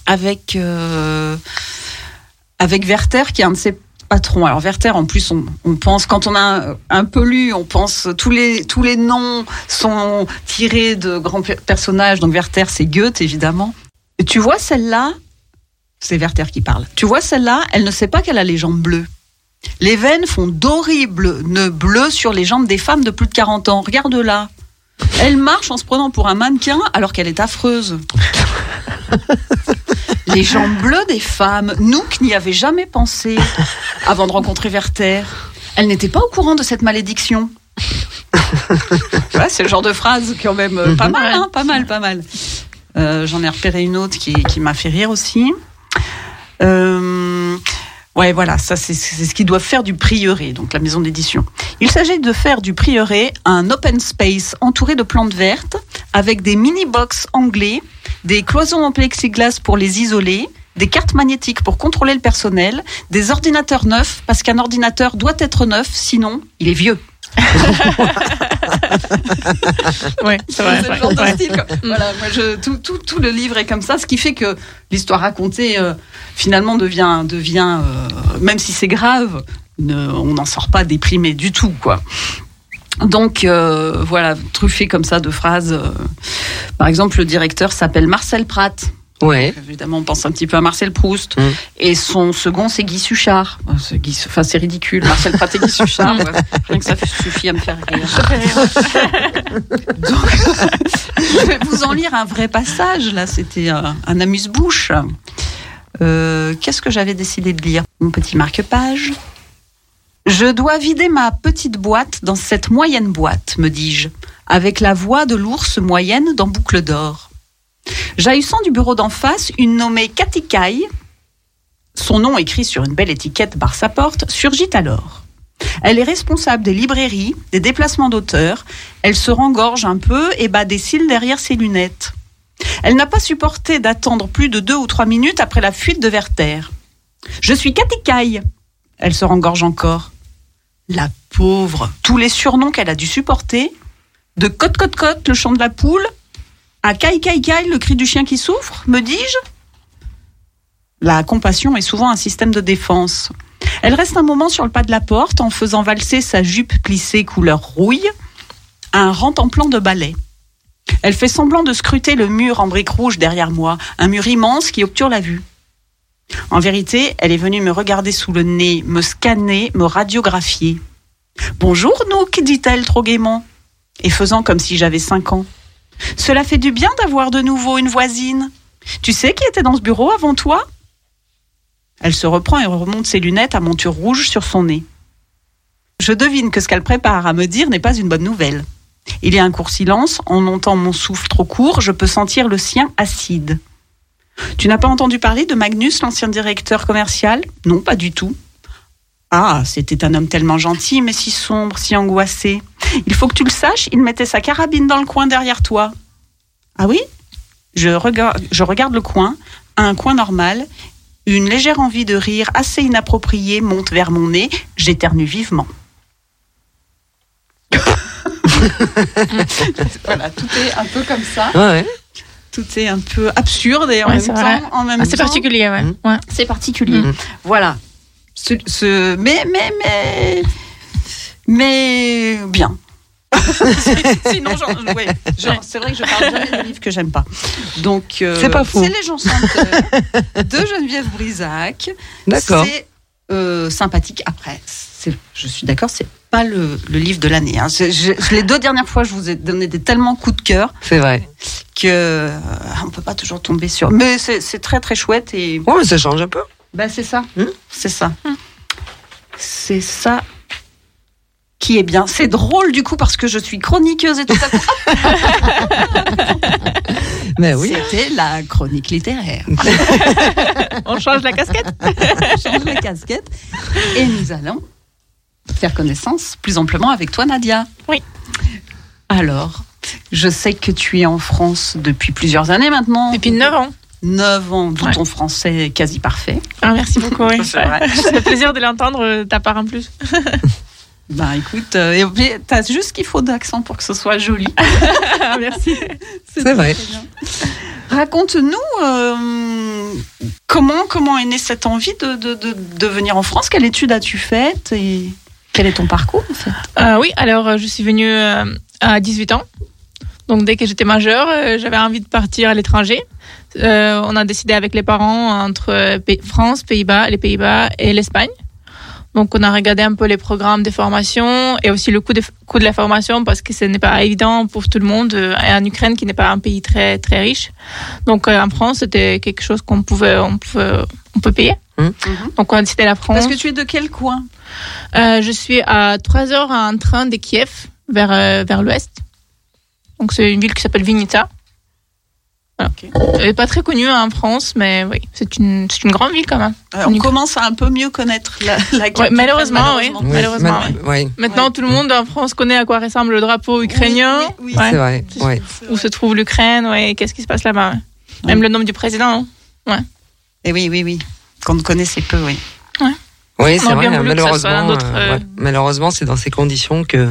avec euh, avec Werther qui est un de ses Alors Werther, en plus, on, pense quand on a un, peu lu, on pense tous les tous les noms sont tirés de grands pe- personnages. Donc Werther, c'est Goethe évidemment. Et tu vois celle-là, c'est Werther qui parle. Tu vois celle-là, elle ne sait pas qu'elle a les jambes bleues. Les veines font d'horribles nœuds bleus sur les jambes des femmes de plus de 40 ans. Regarde là. Elle marche en se prenant pour un mannequin alors qu'elle est affreuse. Les jambes bleues des femmes, Nook n'y avait jamais pensé avant de rencontrer Werther. Elle n'était pas au courant de cette malédiction. Ouais, c'est le genre de phrase quand même euh, pas mal, hein, pas mal, pas mal. Euh, J'en ai repéré une autre qui, qui m'a fait rire aussi. Euh, ouais, voilà, ça c'est ce qu'ils doivent faire du prieuré, donc la maison d'édition. Il s'agit de faire du prieuré un open space entouré de plantes vertes, avec des mini-box anglais, des cloisons en plexiglas pour les isoler, des cartes magnétiques pour contrôler le personnel, des ordinateurs neufs, parce qu'un ordinateur doit être neuf, sinon il est vieux. Ouais, c'est vrai. C'est le genre de style, quoi. Voilà, moi, je- tout, tout, tout le livre est comme ça, ce qui fait que l'histoire racontée euh, finalement devient, devient euh, même si c'est grave, ne- on n'en sort pas déprimé du tout, quoi. Donc euh, voilà, truffé comme ça de phrases. par exemple, le directeur s'appelle Marcel Pratt. Ouais. Évidemment, on pense un petit peu à Marcel Proust. Mm. Et son second, c'est Guy Suchard. Euh, c'est Guy- Enfin, c'est ridicule. Marcel Pratt et Guy Suchard. ouais. Rien que ça suffit à me faire rire. Donc, je vais vous en lire un vrai passage. Là, c'était euh, un amuse-bouche. Euh, Qu'est-ce que j'avais décidé de lire? Mon petit marque-page. Je dois vider ma petite boîte dans cette moyenne boîte, me dis-je, avec la voix de l'ours moyenne dans Boucle d'or. Jaillissant du bureau d'en face, une nommée Caille, son nom écrit sur une belle étiquette barre sa porte, surgit alors. Elle est responsable des librairies, des déplacements d'auteurs. Elle se rengorge un peu et bat des cils derrière ses lunettes. Elle n'a pas supporté d'attendre plus de deux ou trois minutes après la fuite de Werther. Je suis Caille. Elle se rengorge encore. La pauvre, tous les surnoms qu'elle a dû supporter, de Cote Cote Cote, le chant de la poule, à Caille Caille Caille, le cri du chien qui souffre, me dis-je La compassion est souvent un système de défense. Elle reste un moment sur le pas de la porte en faisant valser sa jupe plissée couleur rouille, un rent-en-plan de balai. Elle fait semblant de scruter le mur en briques rouges derrière moi, un mur immense qui obture la vue. En vérité, elle est venue me regarder sous le nez, me scanner, me radiographier. Bonjour, Nook, dit-elle trop gaiement, et faisant comme si j'avais cinq ans. Cela fait du bien d'avoir de nouveau une voisine. Tu sais qui était dans ce bureau avant toi? Elle se reprend et remonte ses lunettes à monture rouge sur son nez. Je devine que ce qu'elle prépare à me dire n'est pas une bonne nouvelle. Il y a un court silence. En montant mon souffle trop court, je peux sentir le sien acide. Tu n'as pas entendu parler de Magnus, l'ancien directeur commercial? Non, pas du tout. Ah, c'était un homme tellement gentil, mais si sombre, si angoissé. Il faut que tu le saches, il mettait sa carabine dans le coin derrière toi. Ah oui? Je regarde, je regarde le coin, un coin normal. Une légère envie de rire assez inappropriée monte vers mon nez. J'éternue vivement. voilà, tout est un peu comme ça. Ouais, ouais. Tout est un peu absurde et en Ouais, même temps, en même Ah, c'est particulier, ouais. Mm. ouais. c'est particulier. Mhm. Voilà. Ce, ce- mais, mais, mais, mais, bien. Sinon, genre, ouais, genre, c'est vrai que je parle jamais de livres que j'aime pas. Donc, euh, C'est pas faux. C'est Les gens senteurs de Geneviève Brisac. D'accord. C'est euh, sympathique. Après, c'est- je suis d'accord, c'est pas le, le livre de l'année. hein. Je- les deux dernières fois, je vous ai donné des tellement coups de cœur C'est vrai. que euh, on peut pas toujours tomber sur. Mais c'est c'est très très chouette et Ouais, mais ça change un peu. Bah, c'est ça. Hmm. C'est ça. C'est ça qui est bien. C'est drôle du coup parce que je suis chroniqueuse et tout ça. Mais oui. C'était la chronique littéraire. On change la casquette. On change la casquette et nous allons faire connaissance plus amplement avec toi, Nadia. Oui. Alors, je sais que tu es en France depuis plusieurs années maintenant. Depuis 9 ans. 9 ans, Ouais. ton français est quasi parfait. Ah, merci beaucoup. Oui. C'est fait plaisir de l'entendre de ta part en plus. Ben écoute, euh, t'as juste ce qu'il faut d'accent pour que ce soit joli. Ah, merci. C'est vrai. Raconte-nous euh, comment, comment est née cette envie de, de, de, de venir en France? Quelle étude as-tu faite et quel est ton parcours en fait? Euh, oui, alors euh, je suis venue euh, à 18 ans. Donc dès que j'étais majeure, euh, j'avais envie de partir à l'étranger. Euh, on a décidé avec les parents entre euh, Pays- France, Pays-Bas, les Pays-Bas et l'Espagne. Donc on a regardé un peu les programmes de formation et aussi le coût de, coût de la formation parce que ce n'est pas évident pour tout le monde et en Ukraine qui n'est pas un pays très très riche. Donc euh, en France c'était quelque chose qu'on pouvait on pouvait on peut payer. Mhm. Donc on a décidé la France. Parce que tu es de quel coin? Euh, je suis à 3 heures en train de Kiev, vers, euh, vers l'ouest. Donc, c'est une ville qui s'appelle Vinita. Voilà. Elle n'est pas très connue en France, mais oui, c'est une, c'est une grande ville quand même. Euh, On commence à un peu mieux connaître la, la capitale, malheureusement, oui. Ouais, Malheureusement, ma- ouais, Maintenant, tout le monde en France connaît à quoi ressemble le drapeau ukrainien, Oui, oui, oui. Ouais. c'est vrai. Ouais. où se trouve l'Ukraine, ouais, qu'est-ce qui se passe là-bas. ouais. Même le nom du président. hein. Et oui, oui, oui. Qu'on ne connaissait peu, oui. Oui, c'est vrai. Malheureusement, autre, euh, euh, ouais. malheureusement, c'est dans ces conditions que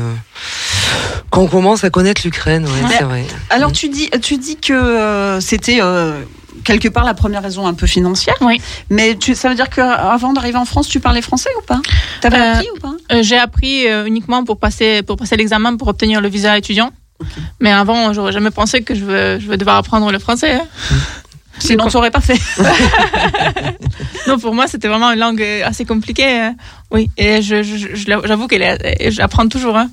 qu'on commence à connaître l'Ukraine. Ouais, Ouais. c'est vrai. Alors Mhm. tu dis, tu dis que euh, c'était euh, quelque part la première raison un peu financière. Oui. Mais tu, ça veut dire qu'avant d'arriver en France, tu parlais français ou pas? T'avais Euh, appris ou pas? Euh, j'ai appris euh, uniquement pour passer, pour passer l'examen pour obtenir le visa étudiant. Mais avant, j'aurais jamais pensé que je veux devoir apprendre le français. hein. Sinon, tu n'aurais pas fait. Non, pour moi, c'était vraiment une langue euh, assez compliquée. euh, Oui, et je, je- je l'avoue- j'avoue qu'elle est, et j'apprends toujours. Hein.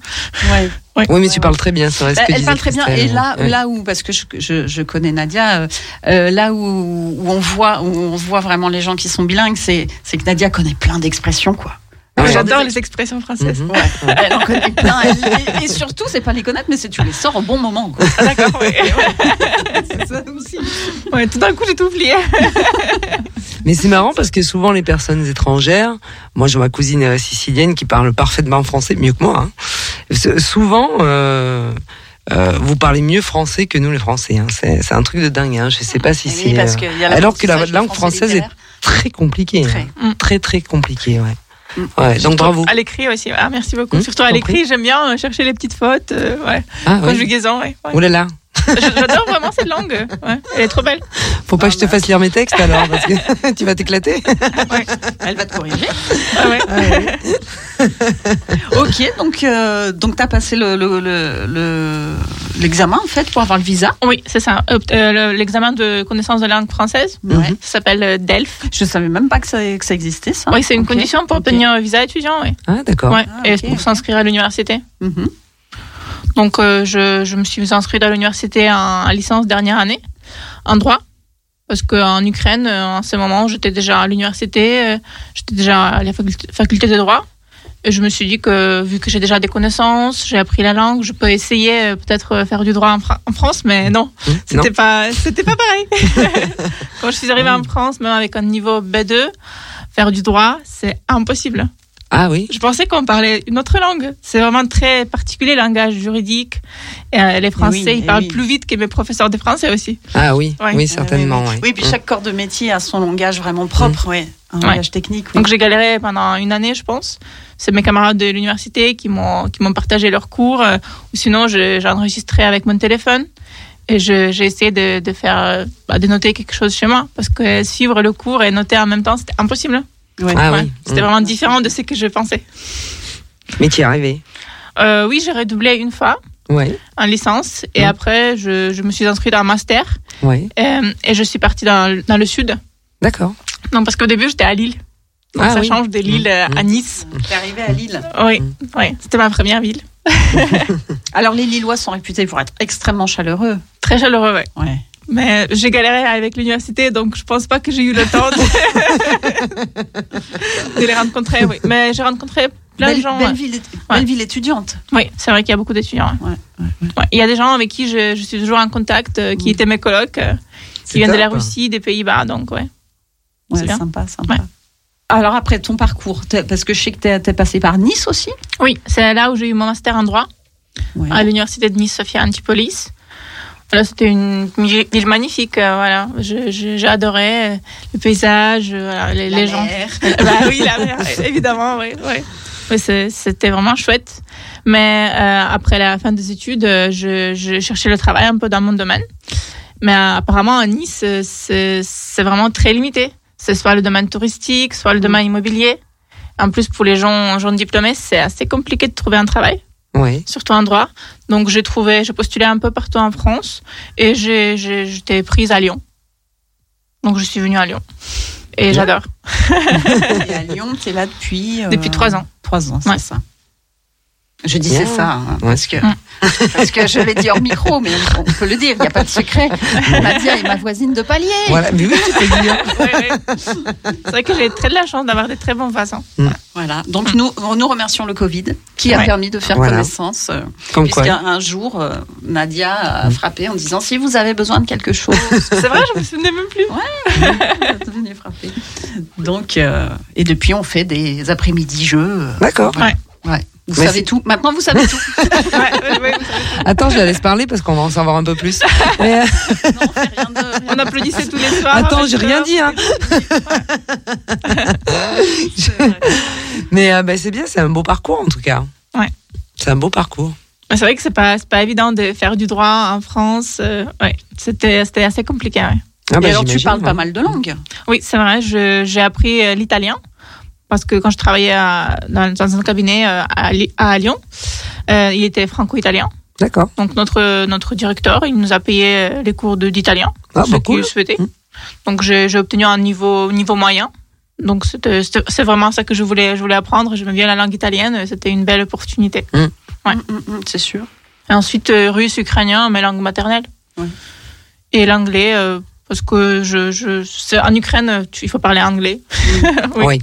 Ouais. Oui, mais Ouais, tu ouais. parles très bien, vrai. ce Bah, que elle parle très bien. Et Christelle. là, Ouais. là où, parce que je, je, je connais Nadia, euh, euh, là où, où on voit, où on voit vraiment les gens qui sont bilingues, c'est, c'est que Nadia connaît plein d'expressions, quoi. J'adore les expressions françaises. Mhm. Ouais. Elle en connaît plein. Elle- et, et surtout, c'est pas les connaître, mais c'est tu les sors au bon moment. Quoi. Ah, D'accord, oui. C'est ça aussi. Ouais, tout d'un coup, j'ai tout oublié. Mais c'est marrant parce que souvent les personnes étrangères, moi j'ai ma cousine sicilienne qui parle parfaitement français, mieux que moi. hein. Souvent, euh, euh, vous parlez mieux français que nous les Français. hein. C'est un truc de dingue. Hein. Je sais pas si Oui, c'est euh, alors que la langue français française est très compliqué. Très. hein. Très très compliqué. Ouais. Ouais, donc Surtout bravo. À l'écrit aussi. Ah, merci beaucoup. Hum, Surtout à l'écrit, j'aime bien euh, chercher les petites fautes. euh, ouais. Ah. Conjugaison, ouais. Oh là là. J'adore vraiment cette langue. Ouais. Elle est trop belle. Faut pas Ah que je te bah. fasse lire mes textes alors parce que tu vas t'éclater. Elle va te corriger. Ah ouais. ok, donc, euh, donc tu as passé le, le, le- le- l'examen, en fait, pour avoir le visa. Oui, c'est ça. Euh, euh, le- L'examen de connaissance de langue française. Ouais. Ça s'appelle DELF. Je savais même pas que ça, que ça existait, ça. Oui, c'est une condition pour obtenir un visa étudiant. Oui. Ah d'accord. Ouais. Ah, Et ok, pour s'inscrire à l'université. Mhm. Donc, euh, je, je me suis inscrite à l'université en, en licence dernière année, en droit. Parce qu'en Ukraine, euh, en ce moment, j'étais déjà à l'université, euh, j'étais déjà à la faculté, de droit. Et je me suis dit que vu que j'ai déjà des connaissances, j'ai appris la langue, je peux essayer peut-être faire du droit en, Fra- en France, mais non, non. c'était pas, c'était pas pareil. Quand je suis arrivée en France, même avec un niveau B2, faire du droit, c'est impossible. Ah oui. Je pensais qu'on parlait une autre langue. C'est vraiment très particulier, le langage juridique. Et, euh, les Français, oui, ils parlent oui. plus vite que mes professeurs de français aussi. Ah oui. Ouais. Oui certainement. Oui, ouais. oui, puis Mm. chaque corps de métier a son langage vraiment propre, ouais. un Ouais. langage technique. oui. Donc j'ai galéré pendant une année, je pense. C'est mes camarades de l'université qui m'ont qui m'ont partagé leurs cours. euh, ou sinon, je- j'ai enregistré avec mon téléphone. Et j'ai essayé de, de faire, euh, bah, de noter quelque chose chez moi. Parce que suivre le cours et noter en même temps, c'était impossible. Ouais. Ah Ouais. oui. C'était Mm. vraiment différent de ce que je pensais. Mais tu y es arrivé. Euh, oui, j'ai redoublé une fois Ouais. en licence. Et Mm. après, je, je me suis inscrite en master. Ouais. Euh, et je suis partie dans, dans le sud. D'accord. Non, parce qu'au début, j'étais à Lille. Donc Ah ça oui. change de Lille euh, à Mm. Nice. T'es arrivé à Lille. Oui, Mm. oui. c'était ma première ville. Alors, les Lillois sont réputés pour être extrêmement chaleureux. Très chaleureux, ouais. Ouais. Mais j'ai galéré avec l'université, donc je pense pas que j'ai eu le temps de, de les rencontrer. Oui. Mais j'ai rencontré plein Belle, de gens. belle ouais. ville, é- belle ville étudiante. Oui, c'est vrai qu'il y a beaucoup d'étudiants. ouais. Ouais, ouais, Ouais, Il y a des gens avec qui je, je suis toujours en contact, euh, qui Mm. étaient mes colocs, euh, qui viennent de la top. Russie, des Pays-Bas, donc ouais. Ouais, C'est bien. sympa, sympa. Ouais. Alors, après ton parcours, parce que je sais que t'es es passé par Nice aussi? Oui, c'est là où j'ai eu mon master en droit. Ouais. à l'université de Nice Sophia Antipolis. Voilà, c'était une ville magnifique. euh, voilà, j'ai adoré euh, le paysage, euh, voilà, les, La les gens. mer. bah oui, la mer, évidemment, oui, oui. C'était vraiment chouette. Mais euh, après la fin des études, je, je cherchais le travail un peu dans mon domaine. Mais euh, apparemment, à Nice, c'est c'est vraiment très limité. C'est soit le domaine touristique, soit le domaine immobilier. En plus, pour les gens, gens diplômés, c'est assez compliqué de trouver un travail Surtout en droit. Donc j'ai trouvé, j'ai postulé un peu partout en France et j'ai, j'ai- j'étais prise à Lyon. Donc je suis venue à Lyon. Et j'adore. Et à Lyon, t'es là depuis. euh, Depuis trois ans. Trois ans, c'est Ouais. ça. Je dis Bien. c'est ça, hein, Ouais. parce, que, Mm. parce que je l'ai dit hors micro, mais on peut le dire, il n'y a pas de secret. Nadia est ma voisine de palier. Voilà. Mais oui, dire. Ouais, ouais. C'est vrai que j'ai très de la chance d'avoir des très bons voisins. Voilà, donc nous, nous remercions le Covid qui a Ouais. permis de faire Voilà. connaissance. euh, Comme quoi. Un jour, euh, Nadia a frappé en disant si vous avez besoin de quelque chose, C'est vrai, je me souvenais même plus. venez frapper. Donc, euh, et depuis, on fait des après-midi jeux. euh, D'accord. Ouais. Ouais. Vous savez tout. Maintenant, vous savez tout. Ouais, ouais, ouais. Attends, je la laisse parler parce qu'on va en savoir un peu plus. Mais, euh, non, on rien de. rien On applaudissait tous les soirs. attends, j'ai rien peur. dit. Hein. Mais euh, bah, c'est bien, c'est un beau parcours en tout cas. Ouais. C'est un beau parcours. C'est vrai que c'est pas, pas évident de faire du droit en France. euh, ouais, c'était, assez compliqué. Ah, bah, et alors, tu parles pas mal de langues. Oui, c'est vrai. j'ai appris euh, l'italien parce que quand je travaillais à- dans, dans un cabinet euh, à, Lyon, euh, il était franco-italien. D'accord. Donc notre notre directeur, il nous a payé euh, les cours d'italien, Ah, bah, qui cool. le souhaitaient. Mm. Donc j'ai obtenu un niveau, niveau moyen. Donc c'est vraiment ça que je voulais, je voulais apprendre. J'aimais bien la langue italienne. C'était une belle opportunité. Ouais. Mm, mm, mm, c'est sûr. Et ensuite, russe, ukrainien, mes langues maternelles. Ouais. Et l'anglais, euh, parce que je, je, en Ukraine, tu- il faut parler anglais. Oui. Oui.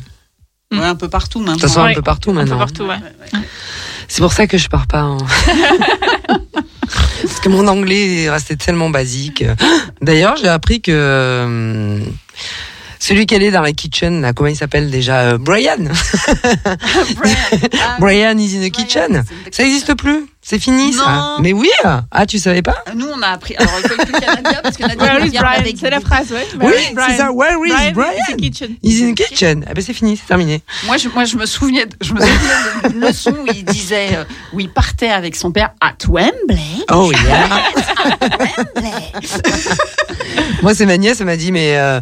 Ouais, un peu partout maintenant. De toute façon, un peu partout Un peu maintenant. partout, ouais. C'est pour ça que je pars pas. en- Parce que mon anglais est resté tellement basique. D'ailleurs, j'ai appris que euh, celui qui allait dans la kitchen, là, comment il s'appelle déjà euh, Brian. Brian. Brian is in the kitchen. Ça existe plus? C'est fini ça. Non. Mais oui. Ah, tu savais pas Nous, on a appris. Alors, à Nadia parce que Nadia avec C'est la phrase, ouais. Oui, Where is c'est ça. Where is Brian Brian is in the kitchen. He's in the kitchen. Ah ben c'est fini, c'est terminé. Moi, je, moi, je me souviens, je me souviens d'une leçon où il disait, euh, où il partait avec son père à Wembley. Oh yeah. Moi, c'est ma nièce, elle m'a dit, mais euh,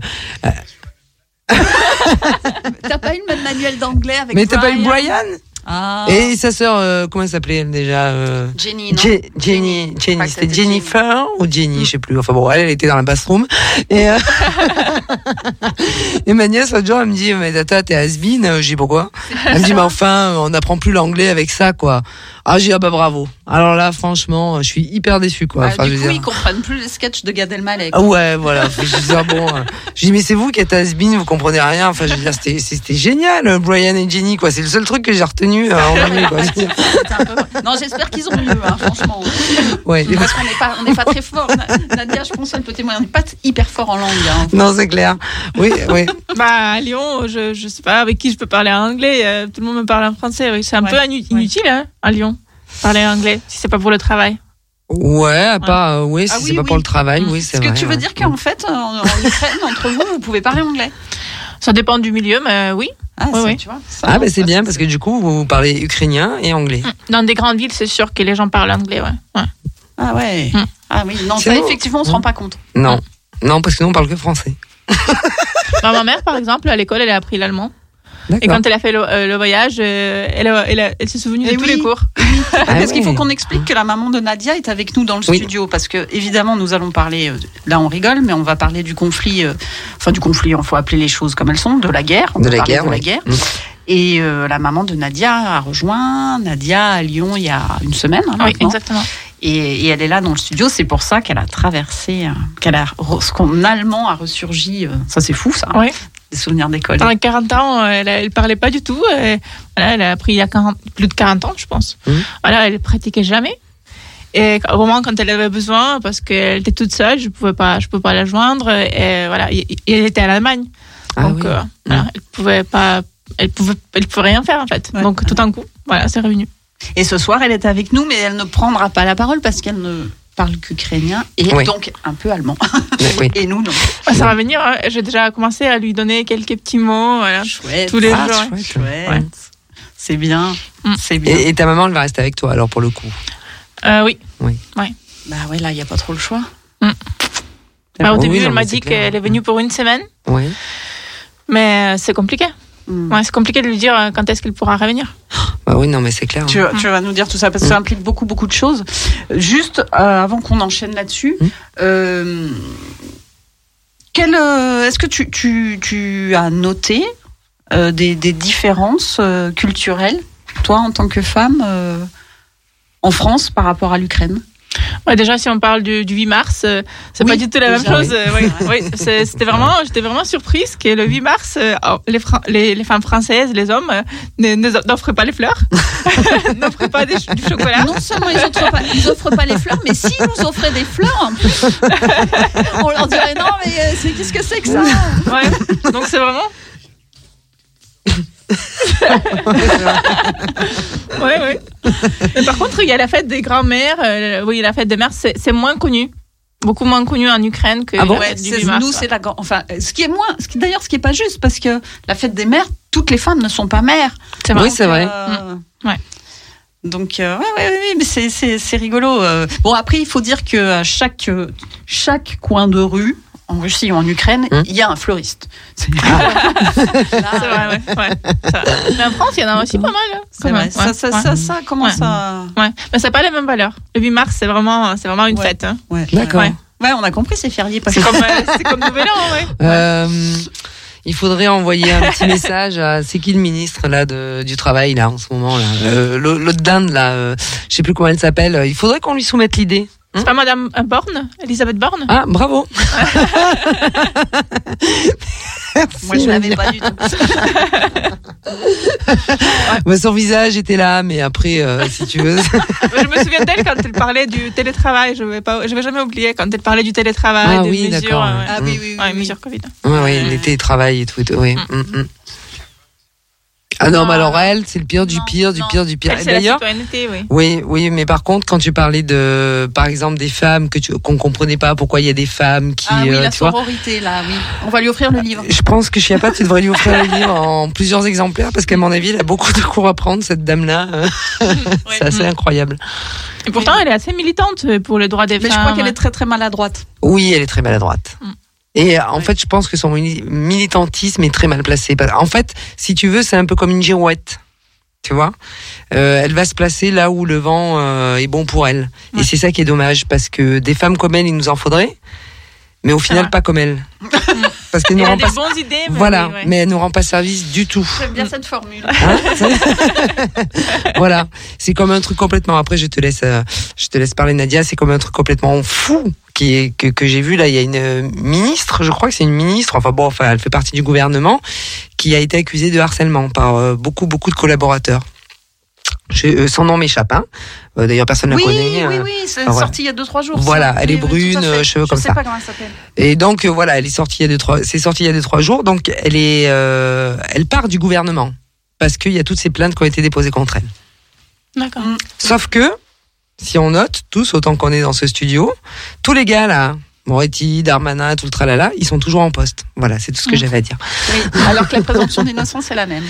T'as pas eu le même manuel d'anglais avec mais t'as pas eu Brian? Ah. Et sa sœur, euh, comment elle s'appelait elle, déjà euh, Jenny, non? Je- Jenny, Jenny, c'était Jennifer ou Jenny, je sais plus. Enfin bon, elle, elle était dans la bathroom. Et, euh, et ma nièce, l'autre jour, elle me dit, mais tata, t'es has-been? Dis, pourquoi? Elle me dit, mais enfin, on n'apprend plus l'anglais avec ça, quoi. Ah, j'ai dit, ah bah bravo. Alors là, franchement, je suis hyper déçu, quoi. Ah, je du veux coup, dire- ils comprennent plus les sketchs de Gad Elmaleh. Ouais, voilà. Je dis, ah bon. euh, Je dis, mais c'est vous qui êtes has-been, vous comprenez rien. Enfin, je veux dire, c'était, génial, Brian et Jenny, quoi. C'est le seul truc que j'ai retenu euh, en anglais, quoi. Je veux dire, C'était un peu- Non, j'espère qu'ils ont mieux, hein, franchement. Ouais. Parce qu'on n'est pas, on n'est pas très fort. Na- Nadia, je pense, elle peut témoigner. On n'est pas hyper fort en langue. hein. Non, c'est clair. Oui, oui. Bah, à Lyon, je, je sais pas avec qui je peux parler en anglais. euh, tout le monde me parle en français. oui. C'est un Ouais. peu inu- inutile, hein, à Lyon, parler anglais, si c'est pas pour le travail. Ouais, part, euh, oui, si Ah c'est oui, pas oui. pour le travail, Mm. oui, c'est Est-ce que tu veux ouais. dire qu'en fait, en, en Ukraine, entre vous, vous pouvez parler anglais? Ça dépend du milieu, mais oui. Ah, Oui, ça, oui. tu vois. ça, Ah, ben ça, c'est bien, parce que du coup, vous parlez ukrainien et anglais. Dans des grandes villes, c'est sûr que les gens parlent anglais, ouais. ouais. Ah ouais. Mm. Ah oui, non, ça, effectivement, on se rend pas compte. Non. Non, parce que nous, on parle que français. Bah, ma mère, par exemple, à l'école, elle a appris l'allemand. Et quand elle a fait le, euh, le voyage, euh, elle, a- elle, a- elle s'est souvenue de Eh tous oui. les cours. Ah Parce qu'il faut qu'on explique que la maman de Nadia est avec nous dans le Oui. studio parce que évidemment nous allons parler euh, là on rigole mais on va parler du conflit euh, enfin du conflit il faut appeler les choses comme elles sont de la guerre on De la guerre, de la guerre Mm. et euh, la maman de Nadia a rejoint Nadia à Lyon il y a une semaine hein, Oui, maintenant. exactement. et, et elle est là dans le studio c'est pour ça qu'elle a traversé euh, qu'elle a ce qu'en allemand a ressurgi euh, ça c'est fou ça Oui. Des souvenirs d'école Pendant 40 ans, euh, elle, elle parlait pas du tout. Et, voilà, elle a appris il y a 40 plus de 40 ans, je pense. Mhm. Voilà, elle pratiquait jamais. Et au moment quand elle avait besoin, parce qu'elle était toute seule, je pouvais pas, je pouvais pas la joindre. Et voilà, et- et elle était à l'Allemagne, Ah donc oui. euh, voilà, elle pouvait pas, elle pouvait, elle pouvait rien faire en fait. Ouais. Donc tout d'un coup, voilà, c'est revenu. Et ce soir, elle est avec nous, mais elle ne prendra pas la parole parce qu'elle ne parle qu'ukrainien et Oui. donc un peu allemand. Oui. Et nous, non. Ah, Ça va venir. hein. J'ai déjà commencé à lui donner quelques petits mots. Voilà. Chouette. Tous les Ah, jours. chouette. Chouette. Ouais. C'est bien. Mm. C'est bien. Et, et ta maman, elle va rester avec toi, alors, pour le coup? Euh, oui. Bah ouais, là, il n'y a pas trop le choix. Mm. Bah, au oui, début, elle m'a dit qu'elle est venue pour une semaine, Oui. mais euh, c'est compliqué. Mm. Ouais, c'est compliqué de lui dire euh, quand est-ce qu'elle pourra revenir. Bah oui, non, mais c'est clair. Tu, tu vas nous dire tout ça parce que ça implique beaucoup, beaucoup de choses. Juste euh, avant qu'on enchaîne là-dessus, Mm. euh, euh, est-ce que tu, tu, tu as noté des, des différences culturelles, toi, en tant que femme, en France par rapport à l'Ukraine? Ouais, déjà, si on parle du, du 8 mars, euh, c'est Oui, pas du tout la même chose. oui. euh, oui, oui, c'est- c'était vraiment, j'étais vraiment surprise que le 8 mars, euh, oh, les, Fran- les, les femmes françaises, les hommes, euh, n'offrent pas les fleurs, n'offrent pas des du chocolat. Non seulement ils offrent, pas, les fleurs, mais s'ils nous offraient des fleurs, en plus, on leur dirait non, mais qu'est-ce que c'est que ça? Ouais. Donc c'est vraiment. ouais, ouais. Mais par contre, il y a la fête des grands-mères. euh, oui, la fête des mères, c'est c'est moins connu. Beaucoup moins connu en Ukraine que Ah bon Ouais, fête du c'est- 8 mars. nous, c'est la. Enfin, ce qui est moins. Ce qui, d'ailleurs, ce qui est pas juste, parce que la fête des mères, toutes les femmes ne sont pas mères. C'est Oui, vrai. c'est vrai. Euh, Ouais. Donc, euh, ouais, ouais, ouais, mais c'est, c'est, c'est rigolo. euh. Bon, après, il faut dire que à chaque, chaque coin de rue, en Russie ou en Ukraine, il Hum. y a un fleuriste. C'est, C'est vrai, ouais. ouais. Ça- Mais en France, il y en a aussi pas mal. hein, c'est vrai. Ça, Ouais, ça, ça, ça commence Ouais. à. Ouais. Mais ça n'a pas les mêmes valeurs. Le 8 mars, c'est vraiment, c'est vraiment une Ouais. fête. hein. Ouais, D'accord. Ouais. Ouais, on a compris, c'est férié. Parce C'est que... comme, euh, c'est comme Nouvel An, ouais. Euh, il faudrait envoyer un petit message à c'est qui le ministre là de, du travail là en ce moment là? Euh, l'au- l'autre dinde là euh, je sais plus comment elle s'appelle il faudrait qu'on lui soumette l'idée C'est pas Madame euh, Borne Elisabeth Borne ah bravo Moi, je l'avais pas du tout. Bah, son visage était là mais après euh, si tu veux Je me souviens d'elle quand elle parlait du télétravail. Je vais pas, je vais jamais oublier quand elle parlait du télétravail, Ah des oui, mesures, d'accord, euh, ouais. ouais. Ah oui, oui, oui. Ouais, oui. mesures Covid. ouais, ouais, les télétravail et tout, et tout oui. Mm, mm. Ah non mais alors elle c'est le pire du Non, pire du non. pire du pire Elle, la d'ailleurs citoyenneté, oui. Oui, oui, mais par contre, quand tu parlais de, par exemple, des femmes que tu, qu'on comprenait pas pourquoi il y a des femmes qui, Ah oui, euh, la tu vois. sororité, là, oui. On va lui offrir le livre. Je pense que Chiappa, tu devrais lui offrir le livre en plusieurs exemplaires parce qu'à mon avis, elle a beaucoup de cours à prendre, cette dame-là. C'est assez incroyable. Et pourtant, elle est assez militante pour les droits des Mais femmes. je crois qu'elle est très très maladroite. Oui, elle est très maladroite. Mm. Et euh, en fait, je pense que son mili- militantisme est très mal placé. En fait, si tu veux, c'est un peu comme une girouette. Tu vois? Euh, Elle va se placer là où le vent euh, est bon pour elle. Et c'est ça qui est dommage, parce que des femmes comme elle, il nous en faudrait, mais au final, pas comme elle. parce qu'elle nous Elle a rend des pas... bonnes idées, mais Voilà, oui, ouais. mais elle nous rend pas service du tout. J'aime bien cette formule. Hein voilà, c'est comme un truc complètement. Après, je te laisse, euh, je te laisse parler, Nadia. C'est comme un truc complètement fou qui est que, que j'ai vu là. Il y a une euh, ministre, je crois que c'est une ministre. Enfin bon, enfin, elle fait partie du gouvernement, qui a été accusée de harcèlement par euh, beaucoup, beaucoup de collaborateurs. Je- euh, son nom m'échappe. Hein. Euh, D'ailleurs, personne ne Oui, la connaît. oui, euh. oui, c'est voilà. sorti il y a 2-3 jours. Voilà, ça. elle est Oui, oui, brune, fait. cheveux comme Je ça. sais pas comment elle s'appelle. Et donc euh, voilà, elle est sortie il y a deux trois, c'est sorti il y a deux trois jours. Donc elle est, euh, elle part du gouvernement parce qu'il y a toutes ces plaintes qui ont été déposées contre elle. D'accord. Sauf que, si on note, tous, autant qu'on est dans ce studio, tous les gars là, Moretti, Darmanin, tout le tralala, ils sont toujours en poste. Voilà, c'est tout ce que Mm. j'avais à dire. Oui, alors que la présomption d'innocence est la même.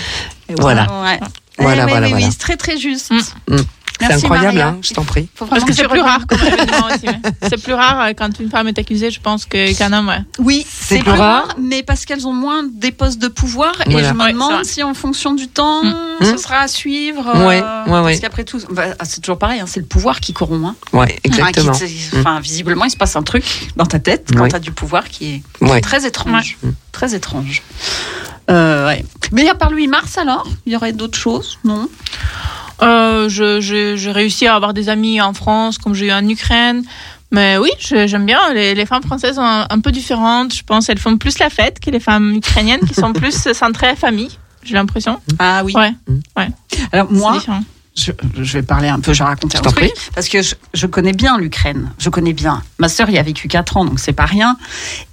Et voilà. Ouais. Voilà, Eh oui, voilà, oui, voilà. oui, c'est très très juste. Mm. C'est incroyable, hein, je t'en prie. Parce que c'est plus rare comme événement aussi. ouais. C'est plus rare euh, quand une femme est accusée, je pense, que- qu'un homme. Ouais. Oui, C'est plus plus rare. rare, mais parce qu'elles ont moins des postes de pouvoir. Voilà. Et je me Ouais, demande si en fonction du temps, Mm. ce Mm. sera à suivre. Ouais, ouais, Parce qu'après tout, bah, c'est toujours pareil, hein, c'est le pouvoir qui corrompt. Hein. Ouais, exactement. Enfin, qui te- enfin, visiblement, il se passe un truc dans ta tête quand Ouais. tu as du pouvoir qui est Ouais. très étrange. Ouais. Très étrange. Euh, ouais. Mais à part lui, Mars alors? Il y aurait d'autres choses? Non? Euh, j'ai réussi à avoir des amis en France, comme j'ai eu en Ukraine. Mais oui, j'aime bien. Les, les femmes françaises sont un, peu différentes. Je pense qu'elles font plus la fête que les femmes ukrainiennes, qui sont plus centrées famille. J'ai l'impression. Ah oui. Ouais. Alors C'est moi, différent. je, je vais parler un peu, je vais raconter un truc. Parce que je, je connais bien l'Ukraine. Je connais bien. Ma sœur y a vécu 4 ans, donc c'est pas rien.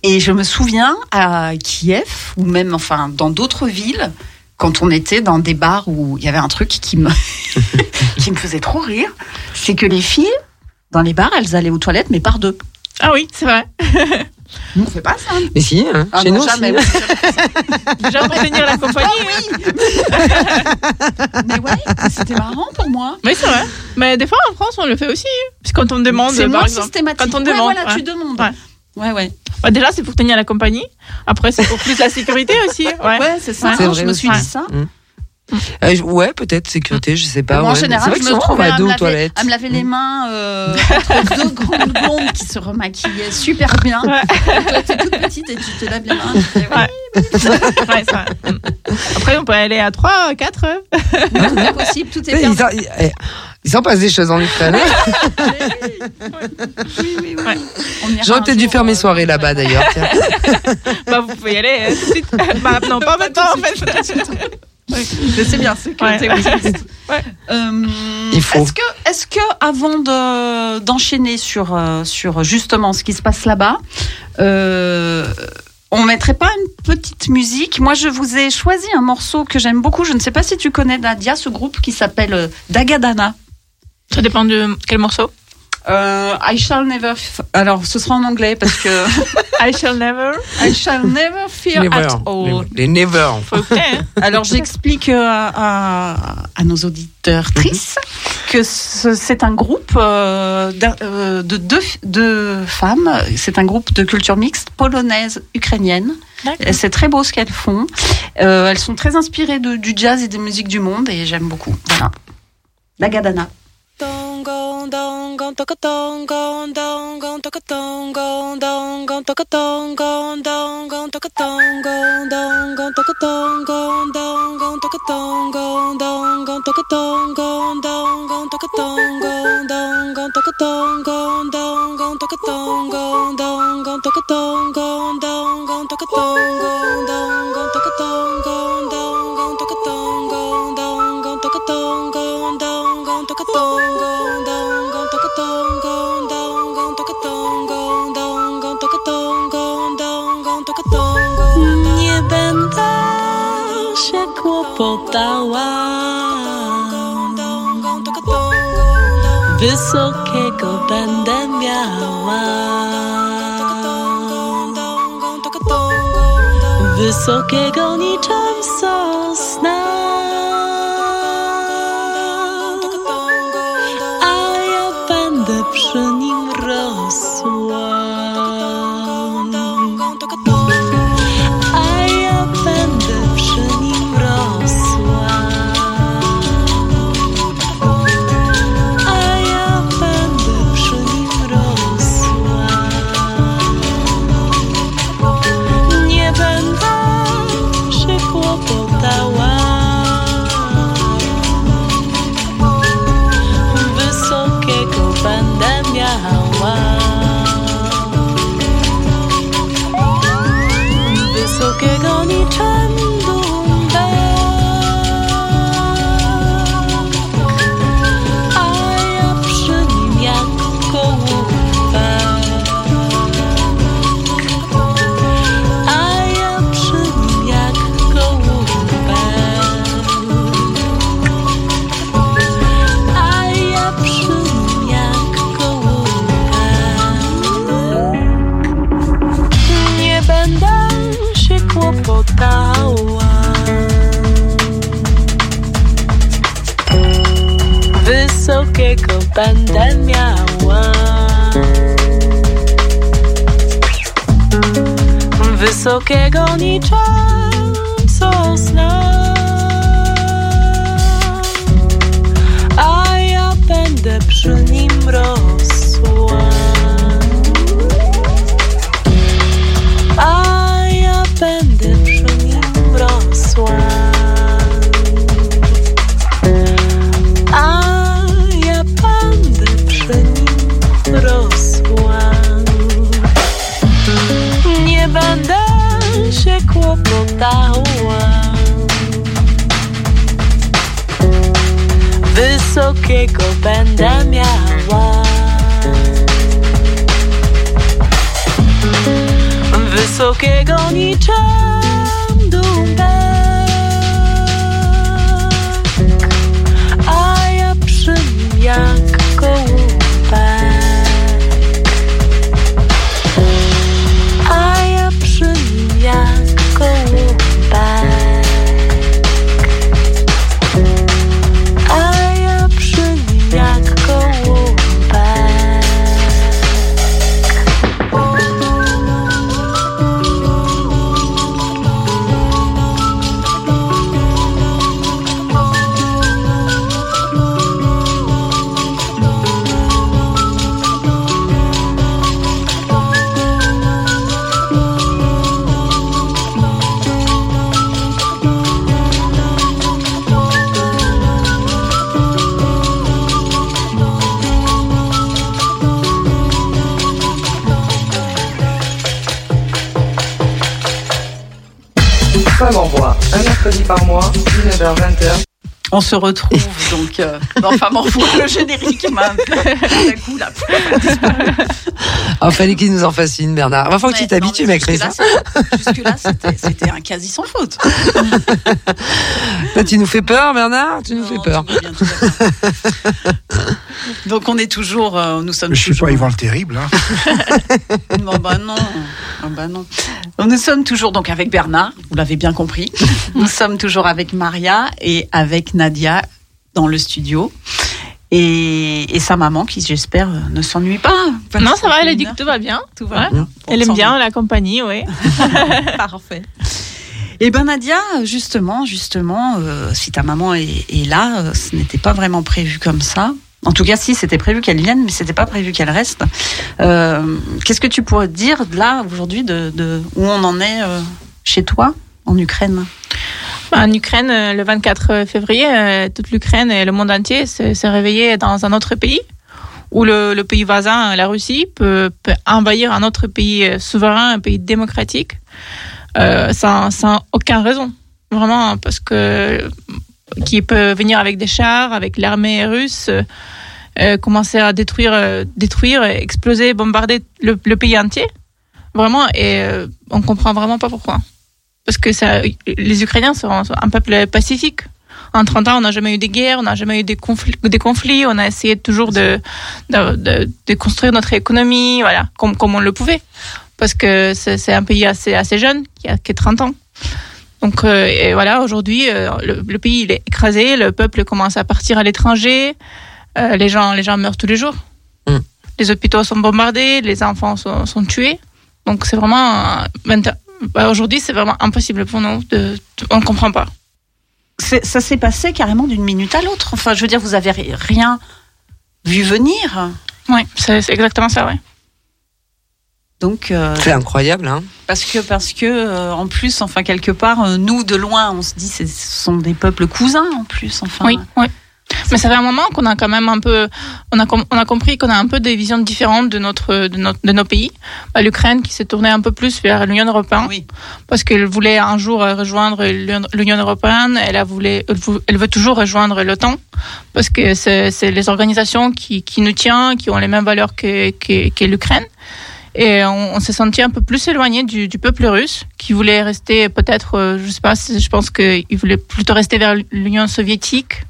Et je me souviens à Kiev, ou même enfin dans d'autres villes, quand on était dans des bars où il y avait un truc qui me, qui me faisait trop rire, c'est que les filles, dans les bars, elles allaient aux toilettes, mais par deux. Ah oui, c'est vrai. Nous, on fait pas ça. Mais si, hein, Ah chez non, nous jamais. aussi. Déjà pour tenir la compagnie. Mais ouais, c'était marrant pour moi. Oui, c'est vrai. Mais des fois, en France, on le fait aussi. Parce que quand on demande, C'est par moins exemple. systématique. quand on Ouais, demande, voilà, ouais. tu demandes. Ouais. Ouais, ouais. Bah, déjà, c'est pour tenir la compagnie. Après, c'est pour plus la sécurité aussi. Ouais. Ouais, c'est ça. Vrai je me suis dit ça. Euh, je- ouais, peut-être sécurité, je sais pas. Moi, en ouais. Général, vrai je me trouvais va à deux me, aux laver, toilettes. à me laver les mains euh, entre deux grandes blondes qui se remaquillaient super bien. Ouais. Toi, t'es toute petite et tu te laves les mains. Tu fais, Ouais. Ouais, c'est vrai. Après, on peut aller à 3, 4. Tout est possible, tout est Tu sais, Il s'en- passe des choses en Ukraine. hein. Oui, oui, oui. Ouais. On ira J'aurais peut-être dû faire mes euh, soirées là-bas d'ailleurs. Bah, vous pouvez y aller euh, tout de suite. Bah, non, pas maintenant, en fait. Mais c'est bien, c'est que Ouais. Ouais. Euh, Il faut. Est-ce que, est-ce que avant de, d'enchaîner sur, euh, sur justement ce qui se passe là-bas, euh, on mettrait pas une petite musique? Moi, je vous ai choisi un morceau que j'aime beaucoup. Je ne sais pas si tu connais Nadia, ce groupe qui s'appelle euh, Dagadana. Ça dépend de quel morceau. Euh, I shall never. f- Alors, ce sera en anglais parce que I shall never. I shall never fear Never. at all. Les never. Hein. Alors j'explique euh, à, à nos auditeurs tristes que ce- c'est un groupe euh, euh, de deux, deux femmes. C'est un groupe de culture mixte polonaise ukrainienne. C'est très beau ce qu'elles font. Euh, elles sont très inspirées de- du jazz et des musiques du monde et j'aime beaucoup. Voilà. La Gadana. tongon dongon toca tongon dongon toca tongon dongon toca tongon dongon toca tongon dongon toca tongon dongon toca tongon dongon toca tongon dongon toca tongon dongon toca tongon dongon toca tongon dongon toca tongon dongon toca tongon dongon toca tongon dongon toca tongon Wysokiego będę miała. Wysokiego niczym będę miała. Wysokiego niczym sosna A ja będę przy nim Wysokiego będę miała. Wysokiego niczym mercredi par mois, 19h-20h. On se retrouve donc euh, dans Femme en voix, le générique m'a d'un coup là. Ah, fallait qu'il nous en fasse une, Bernard. Il faut que tu t'habitues, mec, Chris. jusque-là, hein. c'était- un quasi sans faute. Là, tu nous fais peur, Bernard? Tu nous fais peur. Donc on est toujours, euh, nous sommes Je suis toujours. pas Yvan le Terrible. Hein. Non, bah non. Ah bah non. Nous sommes toujours donc avec Bernard, vous l'avez bien compris. Nous sommes toujours avec Maria et avec Nadia dans le studio. Et, et sa maman qui, j'espère, ne s'ennuie pas. Non, ça va, elle a dit que tout va bien. tout va Ouais. bien. Elle aime bien la compagnie, oui. Parfait. Et ben Nadia, justement, justement, euh, si ta maman est, est là, euh, ce n'était pas vraiment prévu comme ça. En tout cas, si c'était prévu qu'elle vienne, mais c'était pas prévu qu'elle reste. Euh, Qu'est-ce que tu pourrais dire là aujourd'hui de, où on en est euh, chez toi en Ukraine? En Ukraine, euh, le 24 février, toute l'Ukraine et le monde entier s'est réveillé dans un autre pays où le, pays voisin, la Russie, peut, envahir un autre pays souverain, un pays démocratique, sans, sans aucune raison. Vraiment, parce que qui peut venir avec des chars, avec l'armée russe, euh, euh, commencer à détruire, euh, détruire, exploser, bombarder le, pays entier. Vraiment, et euh, on comprend vraiment pas pourquoi. Parce que ça, les Ukrainiens sont, un peuple pacifique. En 30 ans, on n'a jamais eu des guerres, on n'a jamais eu des conflits. On a essayé toujours de, construire notre économie, voilà, comme, on le pouvait. Parce que c'est c'est un pays assez, assez jeune, qui a, qui a 30 ans. Donc, euh, et voilà, aujourd'hui, euh, le, le pays il est écrasé, le peuple commence à partir à l'étranger, euh, les, gens, les gens meurent tous les jours. Mm. Les hôpitaux sont bombardés, les enfants sont, sont tués. Donc, c'est vraiment. euh, bah, aujourd'hui, c'est vraiment impossible pour nous. De, de- on ne comprend pas. C'est- Ça s'est passé carrément d'une minute à l'autre. Enfin, je veux dire, vous avez ri- rien vu venir. Oui, c'est c'est exactement ça, ouais. Donc, euh, C'est incroyable, hein. parce que, parce que, euh, en plus, enfin, quelque part, euh, nous, de loin, on se dit, ce sont des peuples cousins, en plus. Enfin, Oui, oui. Mais ça fait un moment qu'on a quand même un peu, on a, on a compris qu'on a un peu des visions différentes de notre, de notre, de nos pays. Bah, L'Ukraine qui s'est tournée un peu plus vers l'Union européenne Oui. parce qu'elle voulait un jour rejoindre l'Union- européenne. Elle a voulu, elle veut toujours rejoindre l'OTAN parce que c'est c'est les organisations qui, qui nous tiennent, qui ont les mêmes valeurs que, que, que l'Ukraine. Et on, on s'est senti un peu plus éloigné du, du peuple russe, qui voulait rester peut-être, euh, je sais pas, je pense qu'il voulait plutôt rester vers l'Union soviétique,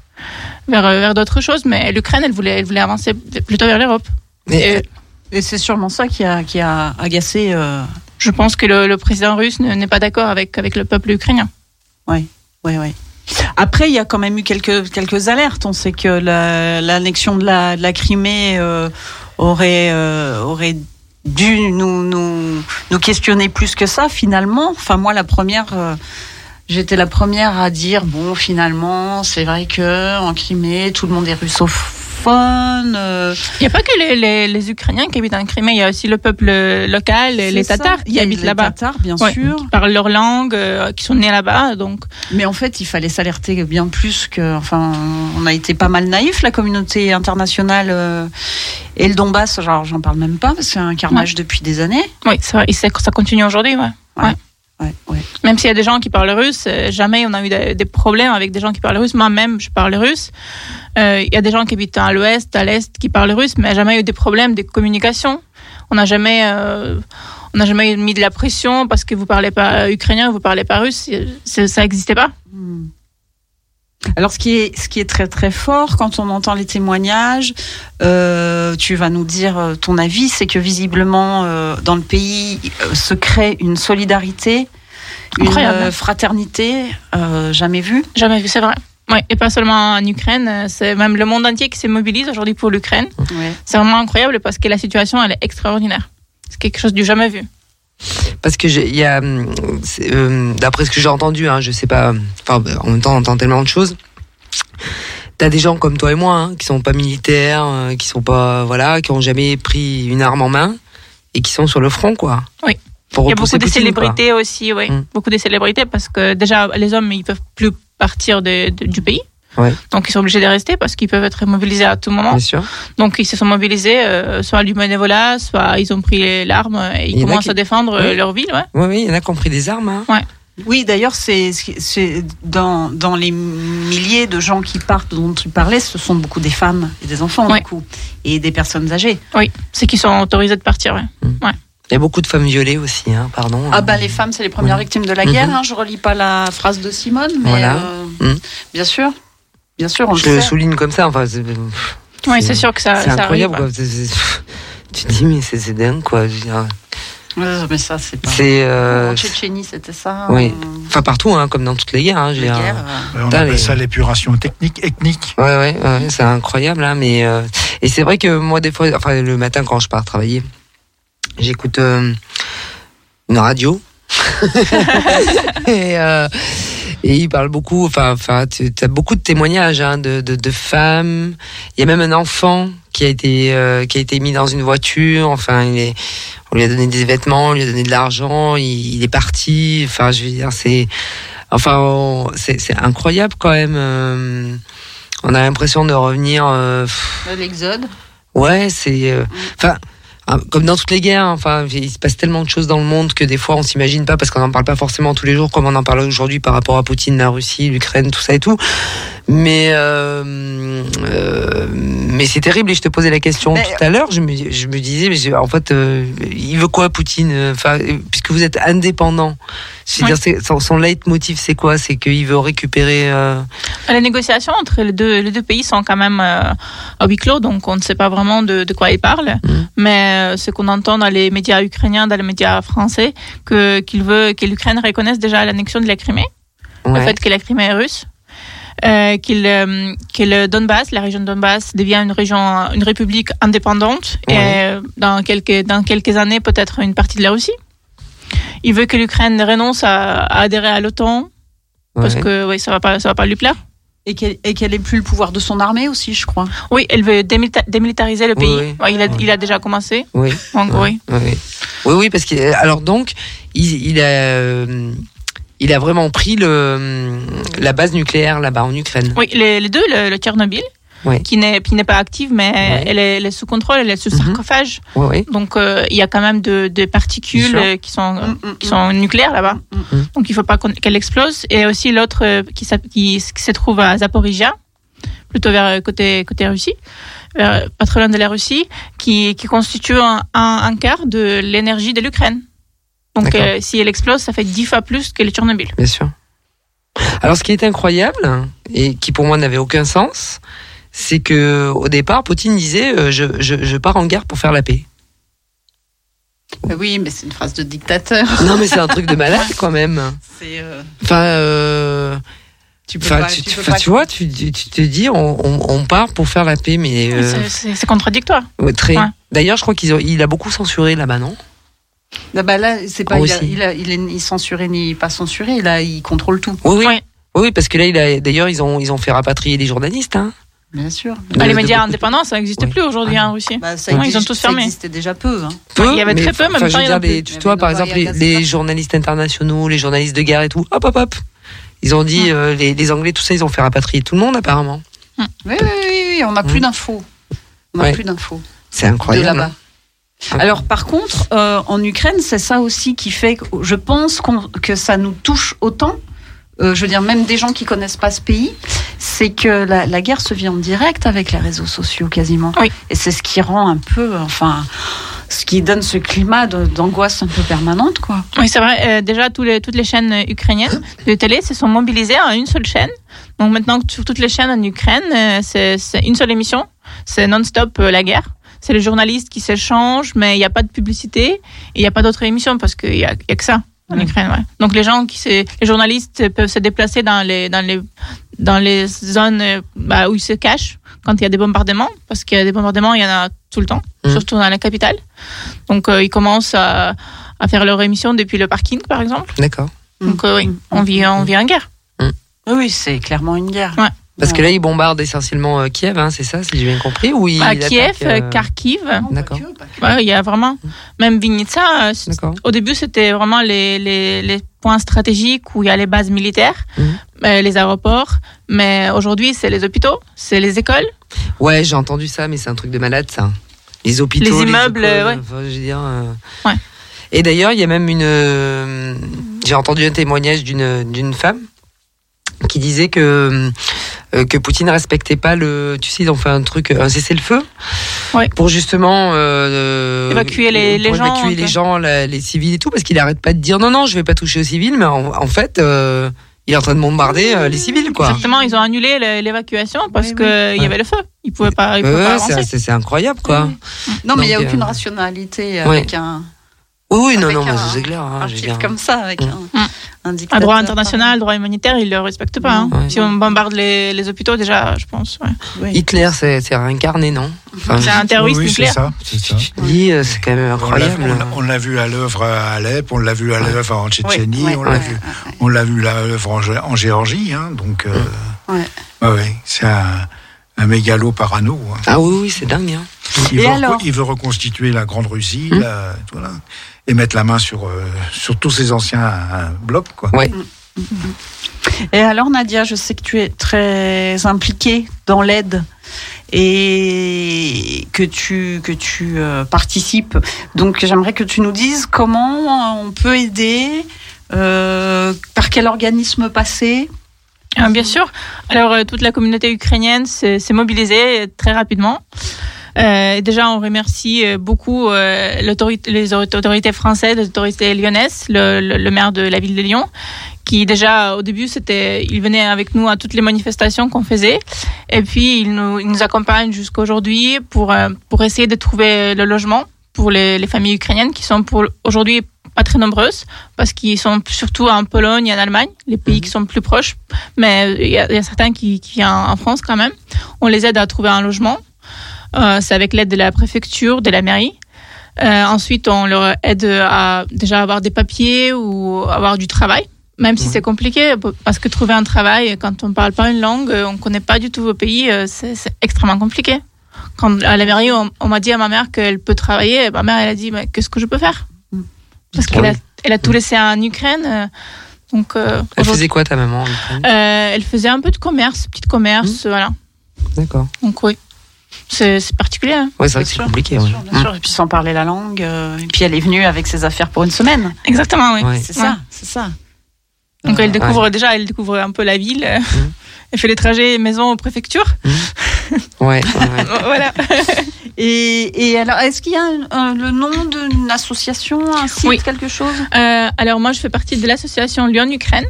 vers, euh, vers d'autres choses, mais l'Ukraine, elle voulait, elle voulait avancer plutôt vers l'Europe. Et Et c'est sûrement ça qui a, qui a agacé. euh, je pense que le, le président russe ne- n'est pas d'accord avec, avec le peuple ukrainien. Oui, oui. Après, il y a quand même eu quelques, quelques alertes. On sait que la- l'annexion de la, de la Crimée euh, aurait, euh, aurait dû nous, nous, nous questionner plus que ça, finalement. Enfin, moi, la première. euh, J'étais la première à dire bon finalement c'est vrai que en Crimée tout le monde est russophone euh, Il n'y a pas que les, les, les Ukrainiens qui habitent en Crimée, il y a aussi le peuple local, c'est les ça. Tatars qui habitent les là-bas. Tatars bien Ouais, sûr qui parlent leur langue, euh, qui sont nés là-bas. Donc, Mais en fait, il fallait s'alerter bien plus que. Enfin, on a été pas mal naïf, la communauté internationale euh, et le Donbass. Genre, j'en parle même pas parce que c'est un carnage depuis des années. oui, c'est vrai, et c'est- ça continue aujourd'hui. Ouais. Ouais. Ouais, ouais. Même s'il y a des gens qui parlent russe, euh, jamais on a eu des, des problèmes avec des gens qui parlent russe. Moi-même, je parle russe. Euh, Il y a des gens qui habitent à l'ouest, à l'est, qui parlent russe, mais jamais eu des problèmes de communication. On n'a jamais, euh, on n'a jamais mis de la pression parce que vous parlez pas ukrainien, vous parlez pas russe. Ça n'existait pas. Hmm. Alors, ce qui est, ce qui est très très fort quand on entend les témoignages, euh, tu vas nous dire euh, ton avis, c'est que visiblement euh, dans le pays euh, se crée une solidarité, une Incroyable. fraternité jamais vue. Jamais vu, c'est vrai. Ouais, et pas seulement en Ukraine, c'est même le monde entier qui se mobilise aujourd'hui pour l'Ukraine. Ouais. C'est vraiment incroyable parce que la situation, elle est extraordinaire. C'est quelque chose du jamais vu. Parce que il y a, hum, euh, d'après ce que j'ai entendu, hein, je sais pas, enfin, en même temps, on entend tellement de choses. T'as des gens comme toi et moi, hein, qui sont pas militaires, euh, qui sont pas, voilà, qui ont jamais pris une arme en main et qui sont sur le front, quoi. Oui. Pour Il y a beaucoup de Poutine, quoi. célébrités aussi, oui. Mm. Beaucoup de célébrités parce que déjà, les hommes, ils peuvent plus partir de- de- du pays. Ouais. Donc, ils sont obligés de rester parce qu'ils peuvent être mobilisés à tout moment. Bien sûr. Donc, ils se sont mobilisés, euh, soit du bénévolat, soit ils ont pris l'arme et ils commencent qui- à défendre euh, Oui. leur ville. Ouais. Oui, oui, il y en a qui ont pris des armes. Hein. Oui, d'ailleurs, c'est c'est dans, dans les milliers de gens qui partent dont tu parlais, ce sont beaucoup des femmes et des enfants, Ouais. du coup, et des personnes âgées. Oui, c'est qu'ils sont autorisés de partir. Ouais. Il y a beaucoup de femmes violées aussi, hein, pardon. Ah bah les femmes, c'est les premières Oui. victimes de la guerre. Mhm. hein. Je relis pas la phrase de Simone, mais Voilà. euh, Mhm. bien sûr, bien sûr, on je le souligne comme ça. Enfin, c'est, Oui, c'est sûr que ça, c'est ça incroyable. arrive. quoi. Tu te dis, mais c'est, c'est dingue, quoi. Je veux dire, Ouais, mais ça, c'est pas. C'est, euh, En Tchétchénie, c'était ça. Oui. euh, enfin, partout, hein, comme dans toutes les guerres. Hein, je veux la dire. guerre. euh, Ouais, on appelle les- ça l'épuration technique, ethnique. Ouais, ouais, ouais, c'est incroyable, hein, mais euh, et c'est vrai que moi des fois, enfin le matin quand je pars travailler, j'écoute euh, une radio et, euh, Et il parle beaucoup, enfin, enfin, tu as beaucoup de témoignages hein, de, de, de femmes. Il y a même un enfant qui a été euh, qui a été mis dans une voiture. Enfin, il est, on lui a donné des vêtements, on lui a donné de l'argent. Il, il est parti. Enfin, je veux dire, c'est, enfin, c'est c'est incroyable quand même. euh, on a l'impression de revenir. euh, L'exode. Ouais, c'est. euh, Enfin. hein, Comme dans toutes les guerres, hein, enfin, il se passe tellement de choses dans le monde que des fois on s'imagine pas parce qu'on n'en parle pas forcément tous les jours comme on en parle aujourd'hui par rapport à Poutine, la Russie, l'Ukraine, tout ça et tout. Mais euh, euh, mais c'est terrible et je te posais la question Mais- tout à l'heure. Je me je me disais mais en fait euh, il veut quoi Poutine? Enfin puisque vous êtes indépendant, Oui. dire c'est- son, son leitmotiv c'est quoi? C'est qu'il veut récupérer. euh, Les négociations entre les deux, les deux pays sont quand même euh, à huis clos, donc on ne sait pas vraiment de, de quoi ils parlent. Mhm. Mais euh, ce qu'on entend dans les médias ukrainiens, dans les médias français, que qu'il veut que l'Ukraine reconnaisse déjà l'annexion de la Crimée, le fait que la Crimée est russe, euh, qu'il euh, que le Donbass, la région de Donbass, devient une région, une république indépendante et Ouais. dans quelques dans quelques années peut-être une partie de la Russie. Il veut que l'Ukraine renonce à, à adhérer à l'OTAN parce Ouais. que oui, ça va pas ça va pas lui plaire. Et qu'elle et qu'elle ait plus le pouvoir de son armée aussi, je crois? Oui, elle veut démilita- démilitariser le pays. oui. Il, a, Oui. il a déjà commencé. Oui. Donc, oui. Oui, oui. parce qu'il alors donc il, il a euh, il a vraiment pris le la base nucléaire là-bas en Ukraine. Oui, les, les deux, le, le Tchernobyl, Ouais. qui n'est qui n'est pas active, mais Ouais. elle, est, elle est sous contrôle, elle est sous Mhm. sarcophage. Oui. Donc, euh, il y a quand même de, de particules euh, qui sont Mm, mm, qui sont nucléaires là-bas. Mm, mm. Mm. Donc, il faut pas qu'elle explose. Et aussi l'autre euh, qui, s'app- qui, qui se trouve à Zaporizhia, plutôt vers côté côté Russie, vers- pas très loin de la Russie, qui qui constitue un, un, un quart de l'énergie de l'Ukraine. Donc, euh, si elle explose, ça fait dix fois plus que le Tchernobyl. bien sûr. Alors ce qui est incroyable et qui pour moi n'avait aucun sens, c'est que au départ Poutine disait euh, je, je, je pars en guerre pour faire la paix. Euh, Oui, mais c'est une phrase de dictateur. Non mais c'est un truc de malade quand même. C'est, euh, Enfin euh, tu peux enfin, pas. tu, tu tu- peux enfin, pas- tu vois tu, te dis on, on, on part pour faire la paix mais euh, c'est- contradictoire. ouais, très. Ouais. D'ailleurs je crois qu'il il a beaucoup censuré là-bas non? Ah bah là, c'est pas. Il, a, il, a- il est ni censuré ni pas censuré. Là, il contrôle tout. Oui, oui. Oui. Oui, parce que là, il a, d'ailleurs, ils ont, ils ont fait rapatrier les journalistes. Hein, Bien sûr. Ah, les médias indépendants, ça n'existe Oui. plus aujourd'hui Ah. en Russie. Bah, ça existe- ils ont tous ça fermé. existait déjà peu. Hein. Peu, il y avait très peu, même enfin, tu vois, par exemple, les, journalistes internationaux, les journalistes de guerre et tout, hop, hop, hop. Ils ont dit, euh, les, les Anglais, tout ça, ils ont fait rapatrier tout le monde, apparemment. Oui, oui, oui, oui, oui, on n'a plus Mm. d'infos. On n'a Ouais. plus d'infos. C'est de incroyable. là-bas. hein. Alors par contre, euh, en Ukraine, c'est ça aussi qui fait que je pense qu'on- que ça nous touche autant. Euh, je veux dire, même des gens qui connaissent pas ce pays, c'est que la, la guerre se vit en direct avec les réseaux sociaux quasiment. Oui. Et c'est ce qui rend un peu, enfin, ce qui donne ce climat d'angoisse un peu permanente, quoi. Oui, c'est vrai. Euh, déjà, tous les, toutes les chaînes ukrainiennes de télé se sont mobilisées en une seule chaîne. Donc maintenant, sur toutes les chaînes en Ukraine, euh, c'est une seule émission. C'est non-stop euh, la guerre. C'est les journalistes qui s'échangent, mais il n'y a pas de publicité. Il n'y a pas d'autres émissions parce qu'il n'y a, a que ça en Ouais. Ukraine. Ouais. Donc les gens qui se, les journalistes peuvent se déplacer dans les dans les dans les zones euh, bah, où ils se cachent quand il y a des bombardements, parce qu'il y a des bombardements, il y en a tout le temps, Mhm. surtout dans la capitale. Donc euh, ils commencent à, à faire leur émission depuis le parking, par exemple. D'accord. Donc euh, oui, on vit on vit en guerre. Oui, Oui, c'est clairement une guerre. Ouais. Parce que là, ils bombardent essentiellement euh, Kiev, hein, c'est ça, si j'ai bien compris ou ils À Kiev, attaquent, euh, Kharkiv, D'accord. ouais, il y a vraiment même Vinnytsia. euh. Au début, c'était vraiment les, les, les points stratégiques où il y a les bases militaires, Mhm. euh, les aéroports. Mais aujourd'hui, c'est les hôpitaux, c'est les écoles. Ouais, j'ai entendu ça, mais c'est un truc de malade, ça. Les hôpitaux, Les immeubles, écoles, ouais. enfin, je veux dire, euh, Ouais. Et d'ailleurs, il y a même une. euh, J'ai entendu un témoignage d'une d'une femme qui disait que euh, que Poutine respectait pas le. Tu sais, ils ont fait un truc, un cessez-le-feu, Ouais. pour justement euh, Évacuer les- pour les gens, évacuer les gens, la- les civils et tout, parce qu'il arrête pas de dire non, non, je vais pas toucher aux civils, mais en, en fait, euh, il est en train de bombarder euh, les civils, quoi. Exactement, ils ont annulé l'évacuation parce Oui, qu'il y avait le feu. Ils pouvaient pas, ils Ouais, pouvaient pas ouais, avancer. c'est- incroyable, quoi. Non, mais il n'y a aucune euh, rationalité avec un, Oui, oui, non, non, mais un- c'est clair. hein, un dire. comme ça, avec Mm. un, un Un dictateur. droit international, droit humanitaire, ils le respectent pas. hein. Ouais. Si on bombarde les, les hôpitaux, déjà, je pense. ouais. Oui. Hitler, c'est c'est réincarné, non? Enfin, C'est un terroriste oui, oui, c'est nucléaire. ça, c'est ça. dis, euh, c'est quand même On l'a- incroyable. on l'a- vu à l'œuvre à Alep, on l'a vu à l'œuvre en Tchétchénie, Ouais, on l'a ouais, vu, ouais, on l'a vu à l'œuvre en, Gé- en Géorgie, hein, donc euh, Ouais. c'est un, un mégalo parano. hein. Ah oui, oui, c'est dingue. Hein. Il, Et veut, alors il veut reconstituer la Grande Russie, là, voilà, et mettre la main sur euh, sur tous ces anciens euh, blocs, quoi. Ouais. Et alors Nadia, je sais que tu es très impliquée dans l'aide et que tu que tu euh, participes. Donc j'aimerais que tu nous dises comment on peut aider, euh, par quel organisme passer. Bien sûr. Alors, toute la communauté ukrainienne s'est mobilisée très rapidement. Euh, déjà, on remercie euh, beaucoup euh, les autorités françaises, les autorités lyonnaises, le, le- le maire de la ville de Lyon, qui déjà au début, c'était, il venait avec nous à toutes les manifestations qu'on faisait, et puis il nous, il nous accompagne jusqu'à aujourd'hui pour euh, pour essayer de trouver le logement pour les, les familles ukrainiennes qui sont pour aujourd'hui pas très nombreuses parce qu'ils sont surtout en Pologne et en Allemagne, les pays qui sont plus proches. Mais il y, a il y a certains qui, qui viennent en France quand même. On les aide à trouver un logement. Euh, c'est avec l'aide de la préfecture, de la mairie. Euh, ensuite, on leur aide à déjà avoir des papiers ou avoir du travail, même si Ouais. c'est compliqué, parce que trouver un travail, quand on parle pas une langue, on connaît pas du tout vos pays, euh, c'est extrêmement compliqué. Quand à la mairie, on, on m'a dit à ma mère qu'elle peut travailler, ma mère, elle a dit, mais qu'est-ce que je peux faire? Parce qu'elle a, elle a tout laissé en Ukraine. euh, Donc, euh, Elle faisait quoi ta maman en Ukraine? Euh, elle faisait un peu de commerce, petit commerce, voilà. D'accord. Donc oui, c'est c'est particulier. hein. Ouais, c'est vrai que c'est compliqué. bien ouais. sûr, bien sûr. Et puis sans parler la langue. euh, et puis elle est venue avec ses affaires pour une semaine. Exactement, oui. Ouais. C'est ça, c'est ça. Donc elle découvre déjà, elle découvre un peu la ville. Mhm. Elle fait les trajets maison préfecture. Ouais, ouais, ouais. voilà. Et, et alors, est-ce qu'il y a un- un- le nom d'une association, un site, Oui. quelque chose? Euh, alors moi, je fais partie de l'association Lyon-Ukraine.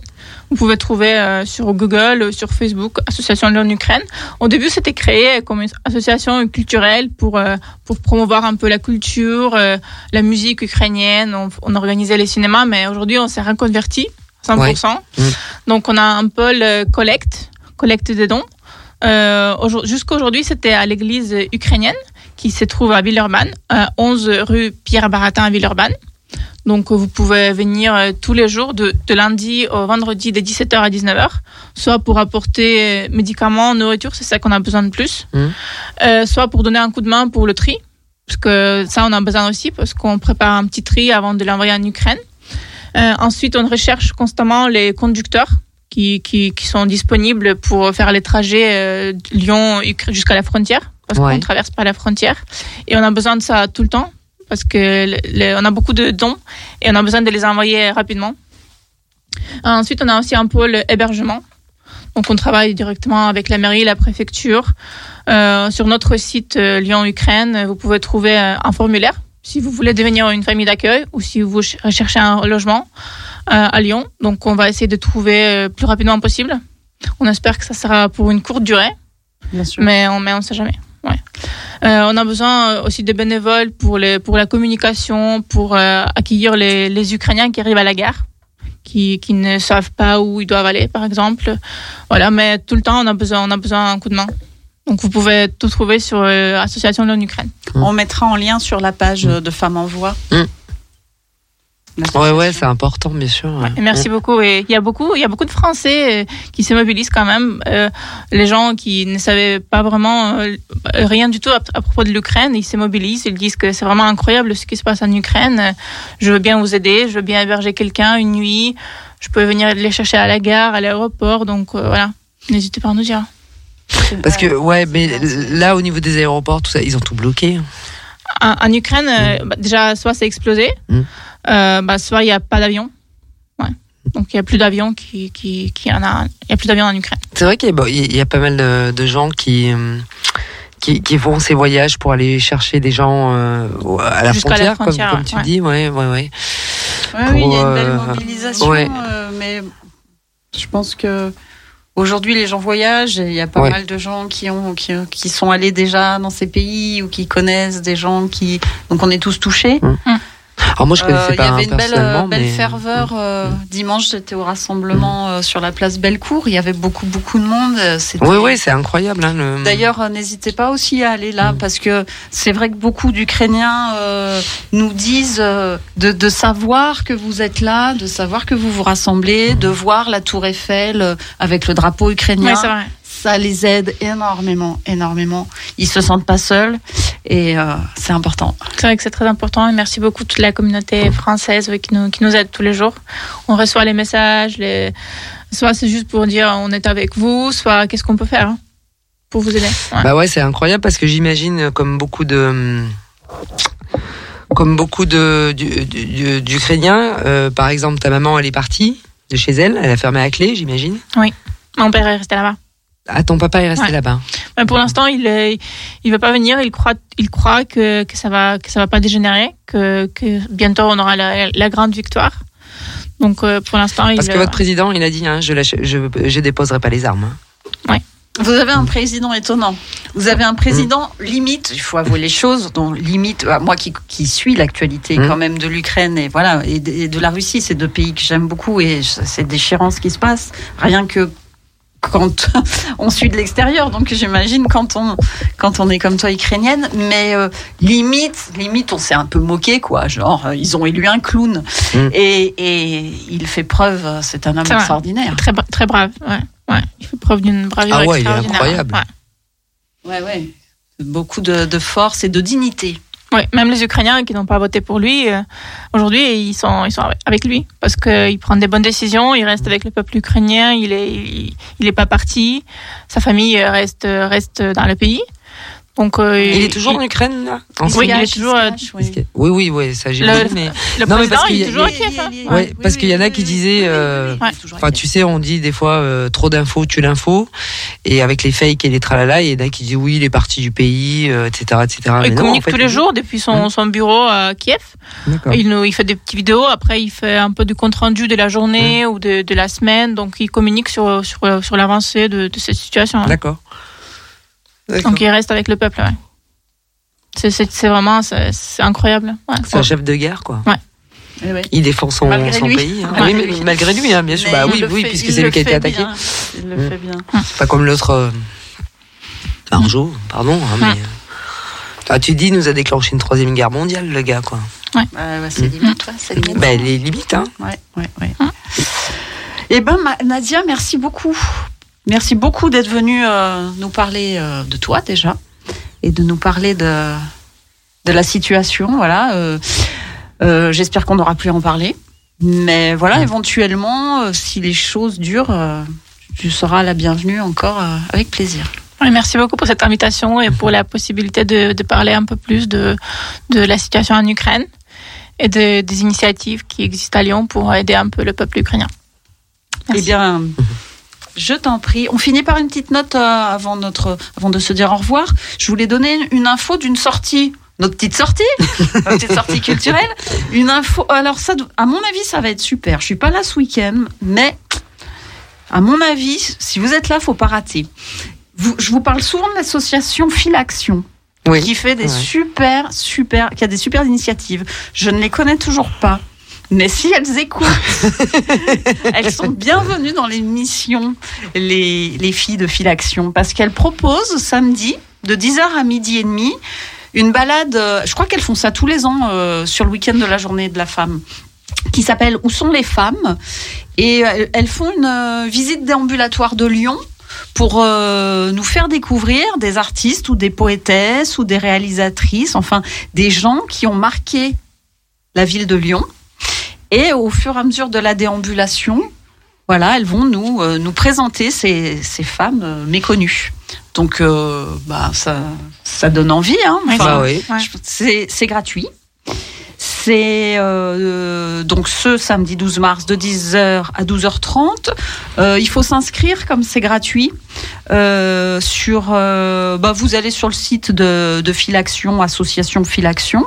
Vous pouvez trouver euh, sur Google, sur Facebook, Association Lyon-Ukraine. Au début, c'était créé comme une association culturelle pour, euh, pour promouvoir un peu la culture, euh, la musique ukrainienne. On, on organisait les cinémas, mais aujourd'hui, on s'est reconverti 100%. Mm. Donc, on a un pôle euh, collecte, collecte des dons. Euh, aujourd- Jusqu'aujourd'hui, c'était à l'église ukrainienne qui se trouve à Villeurbanne, à 11 rue Pierre Baratin à Villeurbanne. Donc, euh, vous pouvez venir euh, tous les jours, de, de lundi au vendredi, de 17h à 19h, soit pour apporter euh, médicaments, nourriture, c'est ça qu'on a besoin de plus. Euh, soit pour donner un coup de main pour le tri, parce que ça, on a besoin aussi, parce qu'on prépare un petit tri avant de l'envoyer en Ukraine. Euh, ensuite, on recherche constamment les conducteurs qui, qui, qui sont disponibles pour faire les trajets euh, Lyon jusqu'à la frontière, parce Ouais. qu'on traverse pas la frontière. Et on a besoin de ça tout le temps, parce que le- le- on a beaucoup de dons et on a besoin de les envoyer rapidement. Ensuite, on a aussi un pôle hébergement. Donc, on travaille directement avec la mairie, la préfecture. Euh, sur notre site euh, Lyon-Ukraine, vous pouvez trouver euh, un formulaire si vous voulez devenir une famille d'accueil ou si vous ch- recherchez un logement euh, à Lyon. Donc, on va essayer de trouver euh, plus rapidement possible. On espère que ça sera pour une courte durée, Bien sûr. mais on mais on sait jamais. Ouais. Euh, on a besoin aussi de bénévoles pour les pour la communication, pour euh, accueillir les, les Ukrainiens qui arrivent à la gare, qui qui ne savent pas où ils doivent aller, par exemple. Voilà, mais tout le temps on a besoin on a besoin d'un coup de main. Donc vous pouvez tout trouver sur euh, Association Lyon Ukraine. On mettra en lien sur la page euh, de Femmes en Voix. Mm. L'association. Ouais, ouais, c'est important, bien sûr. ouais. Et merci beaucoup. Et il y a beaucoup, il y a beaucoup de Français euh, qui se mobilisent quand même. Euh, les gens qui ne savaient pas vraiment euh, rien du tout à, à propos de l'Ukraine, ils se mobilisent. Ils disent que c'est vraiment incroyable ce qui se passe en Ukraine. Je veux bien vous aider. Je veux bien héberger quelqu'un une nuit. Je peux venir les chercher à la gare, à l'aéroport. Donc euh, voilà. N'hésitez pas à nous dire. Parce que, ouais, mais là, au niveau des aéroports, tout ça, ils ont tout bloqué. En, en Ukraine, euh, bah, déjà, soit c'est explosé, Mm. euh, bah, soit il n'y a pas d'avion. Ouais. Donc il n'y a plus d'avions qui, qui, qui en a. Il y a plus d'avions en Ukraine. C'est vrai qu'il y, a- bon, il y a pas mal de, de gens qui, euh, qui, qui font ces voyages pour aller chercher des gens euh, à la Jusqu'à la frontière, comme, frontière, comme ouais. tu Ouais. dis. Ouais, ouais, ouais. Ouais, oui, il y a une belle euh, mobilisation, ouais. euh, mais je pense que aujourd'hui les gens voyagent et il y a pas Ouais. mal de gens qui ont qui, qui sont allés déjà dans ces pays ou qui connaissent des gens qui donc on est tous touchés. Alors moi, je Euh, connaissais Il y pas avait hein, une belle, personnellement, belle mais- Mm. ferveur. euh, dimanche, j'étais au rassemblement euh, sur la place Bellecour. Il y avait beaucoup, beaucoup de monde. euh, Oui, oui, c'est incroyable. Hein, le... D'ailleurs, euh, n'hésitez pas aussi à aller là Mm. parce que c'est vrai que beaucoup d'Ukrainiens euh, nous disent euh, de, de savoir que vous êtes là, de savoir que vous vous rassemblez, de voir la Tour Eiffel euh, avec le drapeau ukrainien. Vrai. Ça les aide énormément, énormément. Ils se sentent pas seuls et euh, c'est important. C'est vrai que c'est très important et merci beaucoup toute la communauté française oui, qui, nous, qui nous aide tous les jours. On reçoit les messages, les... soit c'est juste pour dire on est avec vous, soit qu'est-ce qu'on peut faire hein, pour vous aider. Ouais. Bah ouais, c'est incroyable parce que j'imagine euh, comme beaucoup de comme beaucoup de du- du- du- d'Ukrainiens, euh, par exemple ta maman elle est partie de chez elle, elle a fermé à clé, j'imagine. Mon père est resté là-bas. Ah ton papa est resté Ouais. là-bas. Pour l'instant, il il veut pas venir. Il croit, il croit que, que ça va, que ça va pas dégénérer, que, que bientôt on aura la, la grande victoire. Donc euh, pour l'instant, il. Parce que votre président il a dit hein, je lâche, je je déposerai pas les armes. hein. Vous avez un président étonnant. Vous avez un président limite, il faut avouer les choses, dont limite, euh, moi qui, qui suis l'actualité Mm. quand même de l'Ukraine et voilà et de, et de la Russie, c'est deux pays que j'aime beaucoup et c'est déchirant ce qui se passe. Rien que quand on suit de l'extérieur, donc j'imagine quand on quand on est comme toi ukrainienne, mais euh, limite limite on s'est un peu moqué quoi, genre euh, ils ont élu un clown Mm. et, et il fait preuve, euh, c'est un homme extraordinaire. très, très brave. Ouais, ouais. Il fait preuve d'une bravure Ah ouais, il est incroyable. Ouais. Ouais ouais, beaucoup de, de force et de dignité. Ouais, même les Ukrainiens qui n'ont pas voté pour lui, euh, aujourd'hui, ils sont, ils sont avec lui parce qu'il prend des bonnes décisions, il reste avec le peuple ukrainien, il est, il, est pas parti, sa famille reste, reste dans le pays. Donc, euh, Il est toujours en Ukraine là en Oui, il est toujours, euh, Oui oui oui, ça j'ai Le- mais Le Non, mais président, parce qu'il il y est a- toujours à il- Kiev. hein. Ouais, parce qu'il y en a qui disaient, euh, Enfin, tu sais, on dit des fois euh, trop d'infos tue l'info, et avec les fakes et les tralala, il y en a qui disent oui, il est parti du pays, euh, etc., etc. Mais Il non, communique en fait, tous les jours depuis son, Hmm. son bureau à Kiev. Il, nous, il fait des petites vidéos, après il fait un peu du compte rendu de la journée ou de, de la semaine, donc il communique sur, sur, sur l'avancée de, de cette situation. hein. D'accord. D'accord. Donc il reste avec le peuple. Ouais. C'est, vraiment c'est, incroyable. Ouais. C'est un chef de guerre, quoi. Eh oui. Il défend son, Malgré son lui. pays. hein. Malgré Oui, mais lui. malgré lui, hein, bien sûr. Mais Bah oui, le oui, fait- puisque c'est lui qui a été attaqué. bien. Il le Mm. fait bien. C'est pas comme l'autre euh, Marjo, pardon. hein, mais, Ouais. euh, ah, tu dis, il nous a déclenché une troisième guerre mondiale, le gars, quoi. Ouais, ouais, c'est Mm. limite, ouais, c'est limite. Bah, les limites, hein. Ouais, ouais, ouais. Eh ben, Nadia, merci beaucoup. Merci beaucoup d'être venue euh, nous parler euh, de toi déjà et de nous parler de, de la situation. Voilà. euh, J'espère qu'on n'aura plus à en parler. Mais voilà, éventuellement, si les choses durent, tu seras la bienvenue encore avec plaisir. Merci beaucoup pour cette invitation et pour la possibilité de, de parler un peu plus de, de la situation en Ukraine et de, des initiatives qui existent à Lyon pour aider un peu le peuple ukrainien. Merci. Eh bien, je t'en prie. On finit par une petite note euh, avant, notre, avant de se dire au revoir. Je voulais donner une info d'une sortie. Notre petite sortie, notre petite sortie culturelle. Une info. Alors ça, à mon avis, ça va être super. Je suis pas là ce week-end, mais à mon avis, si vous êtes là, faut pas rater. Vous- je vous parle souvent de l'association Philaction Oui. qui fait des Ouais. super, super, qui a des super initiatives. Je ne les connais toujours pas. Mais si elles écoutent, elles sont bienvenues dans l'émission les, les filles de Philaction parce qu'elles proposent samedi de 10h à midi et demi une balade, euh, je crois qu'elles font ça tous les ans euh, sur le week-end de la journée de la femme qui s'appelle Où sont les femmes? Et euh, elles font une euh, visite déambulatoire de Lyon pour euh, nous faire découvrir des artistes ou des poétesses ou des réalisatrices, enfin des gens qui ont marqué la ville de Lyon. Et au fur et à mesure de la déambulation, voilà, elles vont nous, euh, nous présenter ces, ces femmes euh, méconnues. Donc, euh, bah, ça, ça donne envie. Hein. Enfin, Bah oui. Ouais. je- c'est c'est gratuit. C'est donc ce samedi 12 mars de 10h à 12h30. Euh, il faut s'inscrire comme c'est gratuit. Sur, bah, vous allez sur le site de, de Philaction, association Philaction.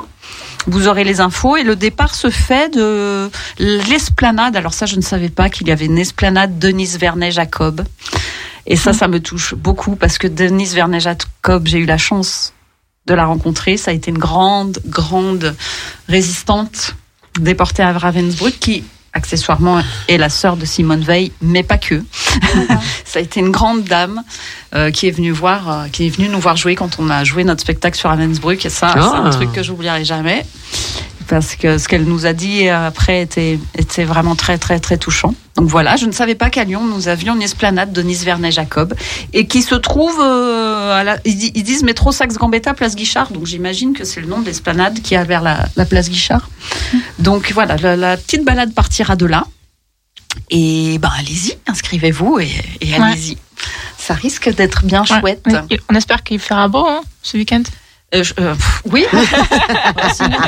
Vous aurez les infos et le départ se fait de l'esplanade. Alors ça, je ne savais pas qu'il y avait une esplanade Denise Vernet-Jacob. Et ça, ça me touche beaucoup parce que Denise Vernet-Jacob, j'ai eu la chance de la rencontrer. Ça a été une grande, grande résistante déportée à Ravensbrück, qui accessoirement est la sœur de Simone Veil, mais pas que. Ça a été une grande dame euh, qui est venue voir, euh, qui est venue nous voir jouer quand on a joué notre spectacle sur Ravensbrück. Et ça, c'est un Ah. truc que j'oublierai jamais. Parce que ce qu'elle nous a dit après était, était vraiment très, très, très touchant. Donc voilà, je ne savais pas qu'à Lyon, nous avions une esplanade de Nice Vernet Jacob et qui se trouve euh, à la, ils, di- ils disent métro Saxe Gambetta, place Guichard. Donc j'imagine que c'est le nom de l'esplanade qui a vers la, la place Guichard. Donc voilà, la, la petite balade partira de là. Et ben allez-y, inscrivez-vous et, et Ouais. allez-y. Ça risque d'être bien Ouais. chouette. On espère qu'il fera beau hein, ce week-end. Euh, je- euh, pff, oui. sinon,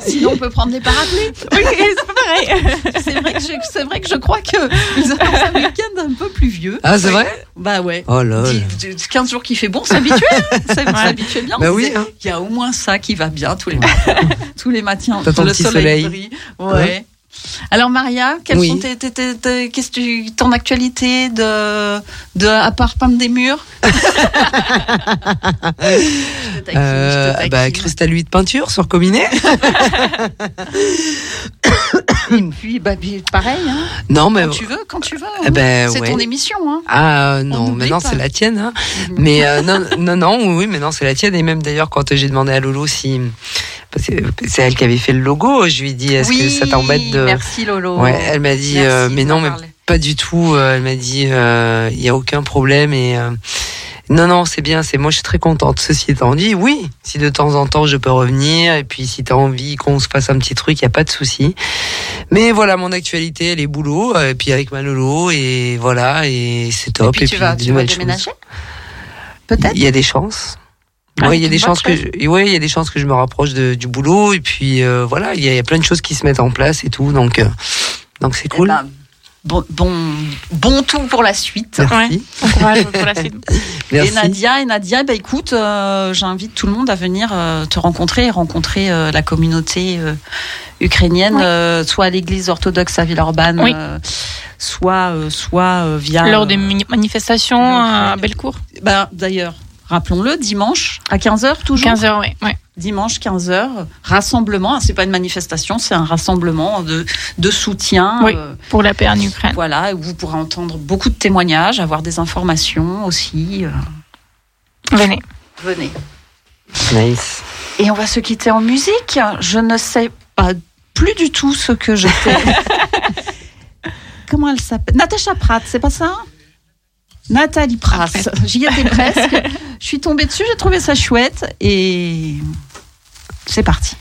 sinon, on peut prendre des parapluies. Oui, c'est pas pareil. C'est vrai que je, c'est vrai que je crois que nous avons un week-end un peu pluvieux. Ah, c'est vrai Bah ouais. Oh là là. Dix- dix- 15 jours qui fait bon, s'habituer. S'habituer bien. Bah oui, hein. Il y a au moins ça qui va bien tous les matins. tous les matins. T'as ton le petit soleil, soleil. brille. Ouais. Alors Maria, quelles Oui. sont tes, tes- tes- tes- qu'est-ce que tu- ton actualité de, de à part peindre des murs? Taquine, Euh, bah, cristal 8 peinture sur Combiné. Et puis, bah, pareil, hein, Non, mais. quand tu veux, quand tu veux. Eh ben, c'est ouais. ton émission. Hein. Ah non, maintenant c'est la tienne. Hein. Mais euh, non, non, non, oui, oui, mais non, c'est la tienne. Et même d'ailleurs, quand j'ai demandé à Lolo si. C'est elle qui avait fait le logo, je lui ai dit est-ce que ça t'embête de. Merci Lolo. Ouais, elle m'a dit euh, mais non, mais parler. pas du tout. Euh, Elle m'a dit euh, il y a aucun problème et euh, non non c'est bien. C'est moi je suis très contente. Ceci étant dit, oui, si de temps en temps je peux revenir et puis si t'as envie qu'on se fasse un petit truc, il y a pas de souci. Mais voilà mon actualité, elle est boulot euh, et puis avec ma Lolo et voilà et c'est Et top. puis tu vas, des tu vas déménager? Peut-être Il y a des chances. Ah, Oui, il y a des chances que je, ouais, il y a des chances que je me rapproche de- du boulot et puis euh, voilà, il y, a, il y a plein de choses qui se mettent en place et tout, donc euh, donc c'est Eh cool. ben, bon, bon, bon tout pour la suite. Merci. Courage pour la suite. Merci. Et Nadia, et Nadia, bah écoute, euh, j'invite tout le monde à venir euh, te rencontrer et rencontrer euh, la communauté euh, ukrainienne, Oui. euh, soit à l'église orthodoxe à Villeurbanne, Oui. euh, soit, euh, soit euh, via. Lors des euh, mani- manifestations à Bellecour. bah, D'ailleurs, rappelons-le, dimanche à 15h toujours. 15h, oui. Ouais. Dimanche 15h, rassemblement. C'est pas une manifestation, c'est un rassemblement de, de soutien. Oui. euh, Pour la paix en Ukraine. voilà, où vous pourrez entendre beaucoup de témoignages, avoir des informations aussi. euh, Venez. venez. Nice. Et on va se quitter en musique. Je ne sais pas plus du tout ce que j'étais. Comment elle s'appelle? Natacha Pratt, c'est pas ça? Nathalie Pratt. J'y étais presque. Je suis tombée dessus, j'ai trouvé ça chouette et c'est parti.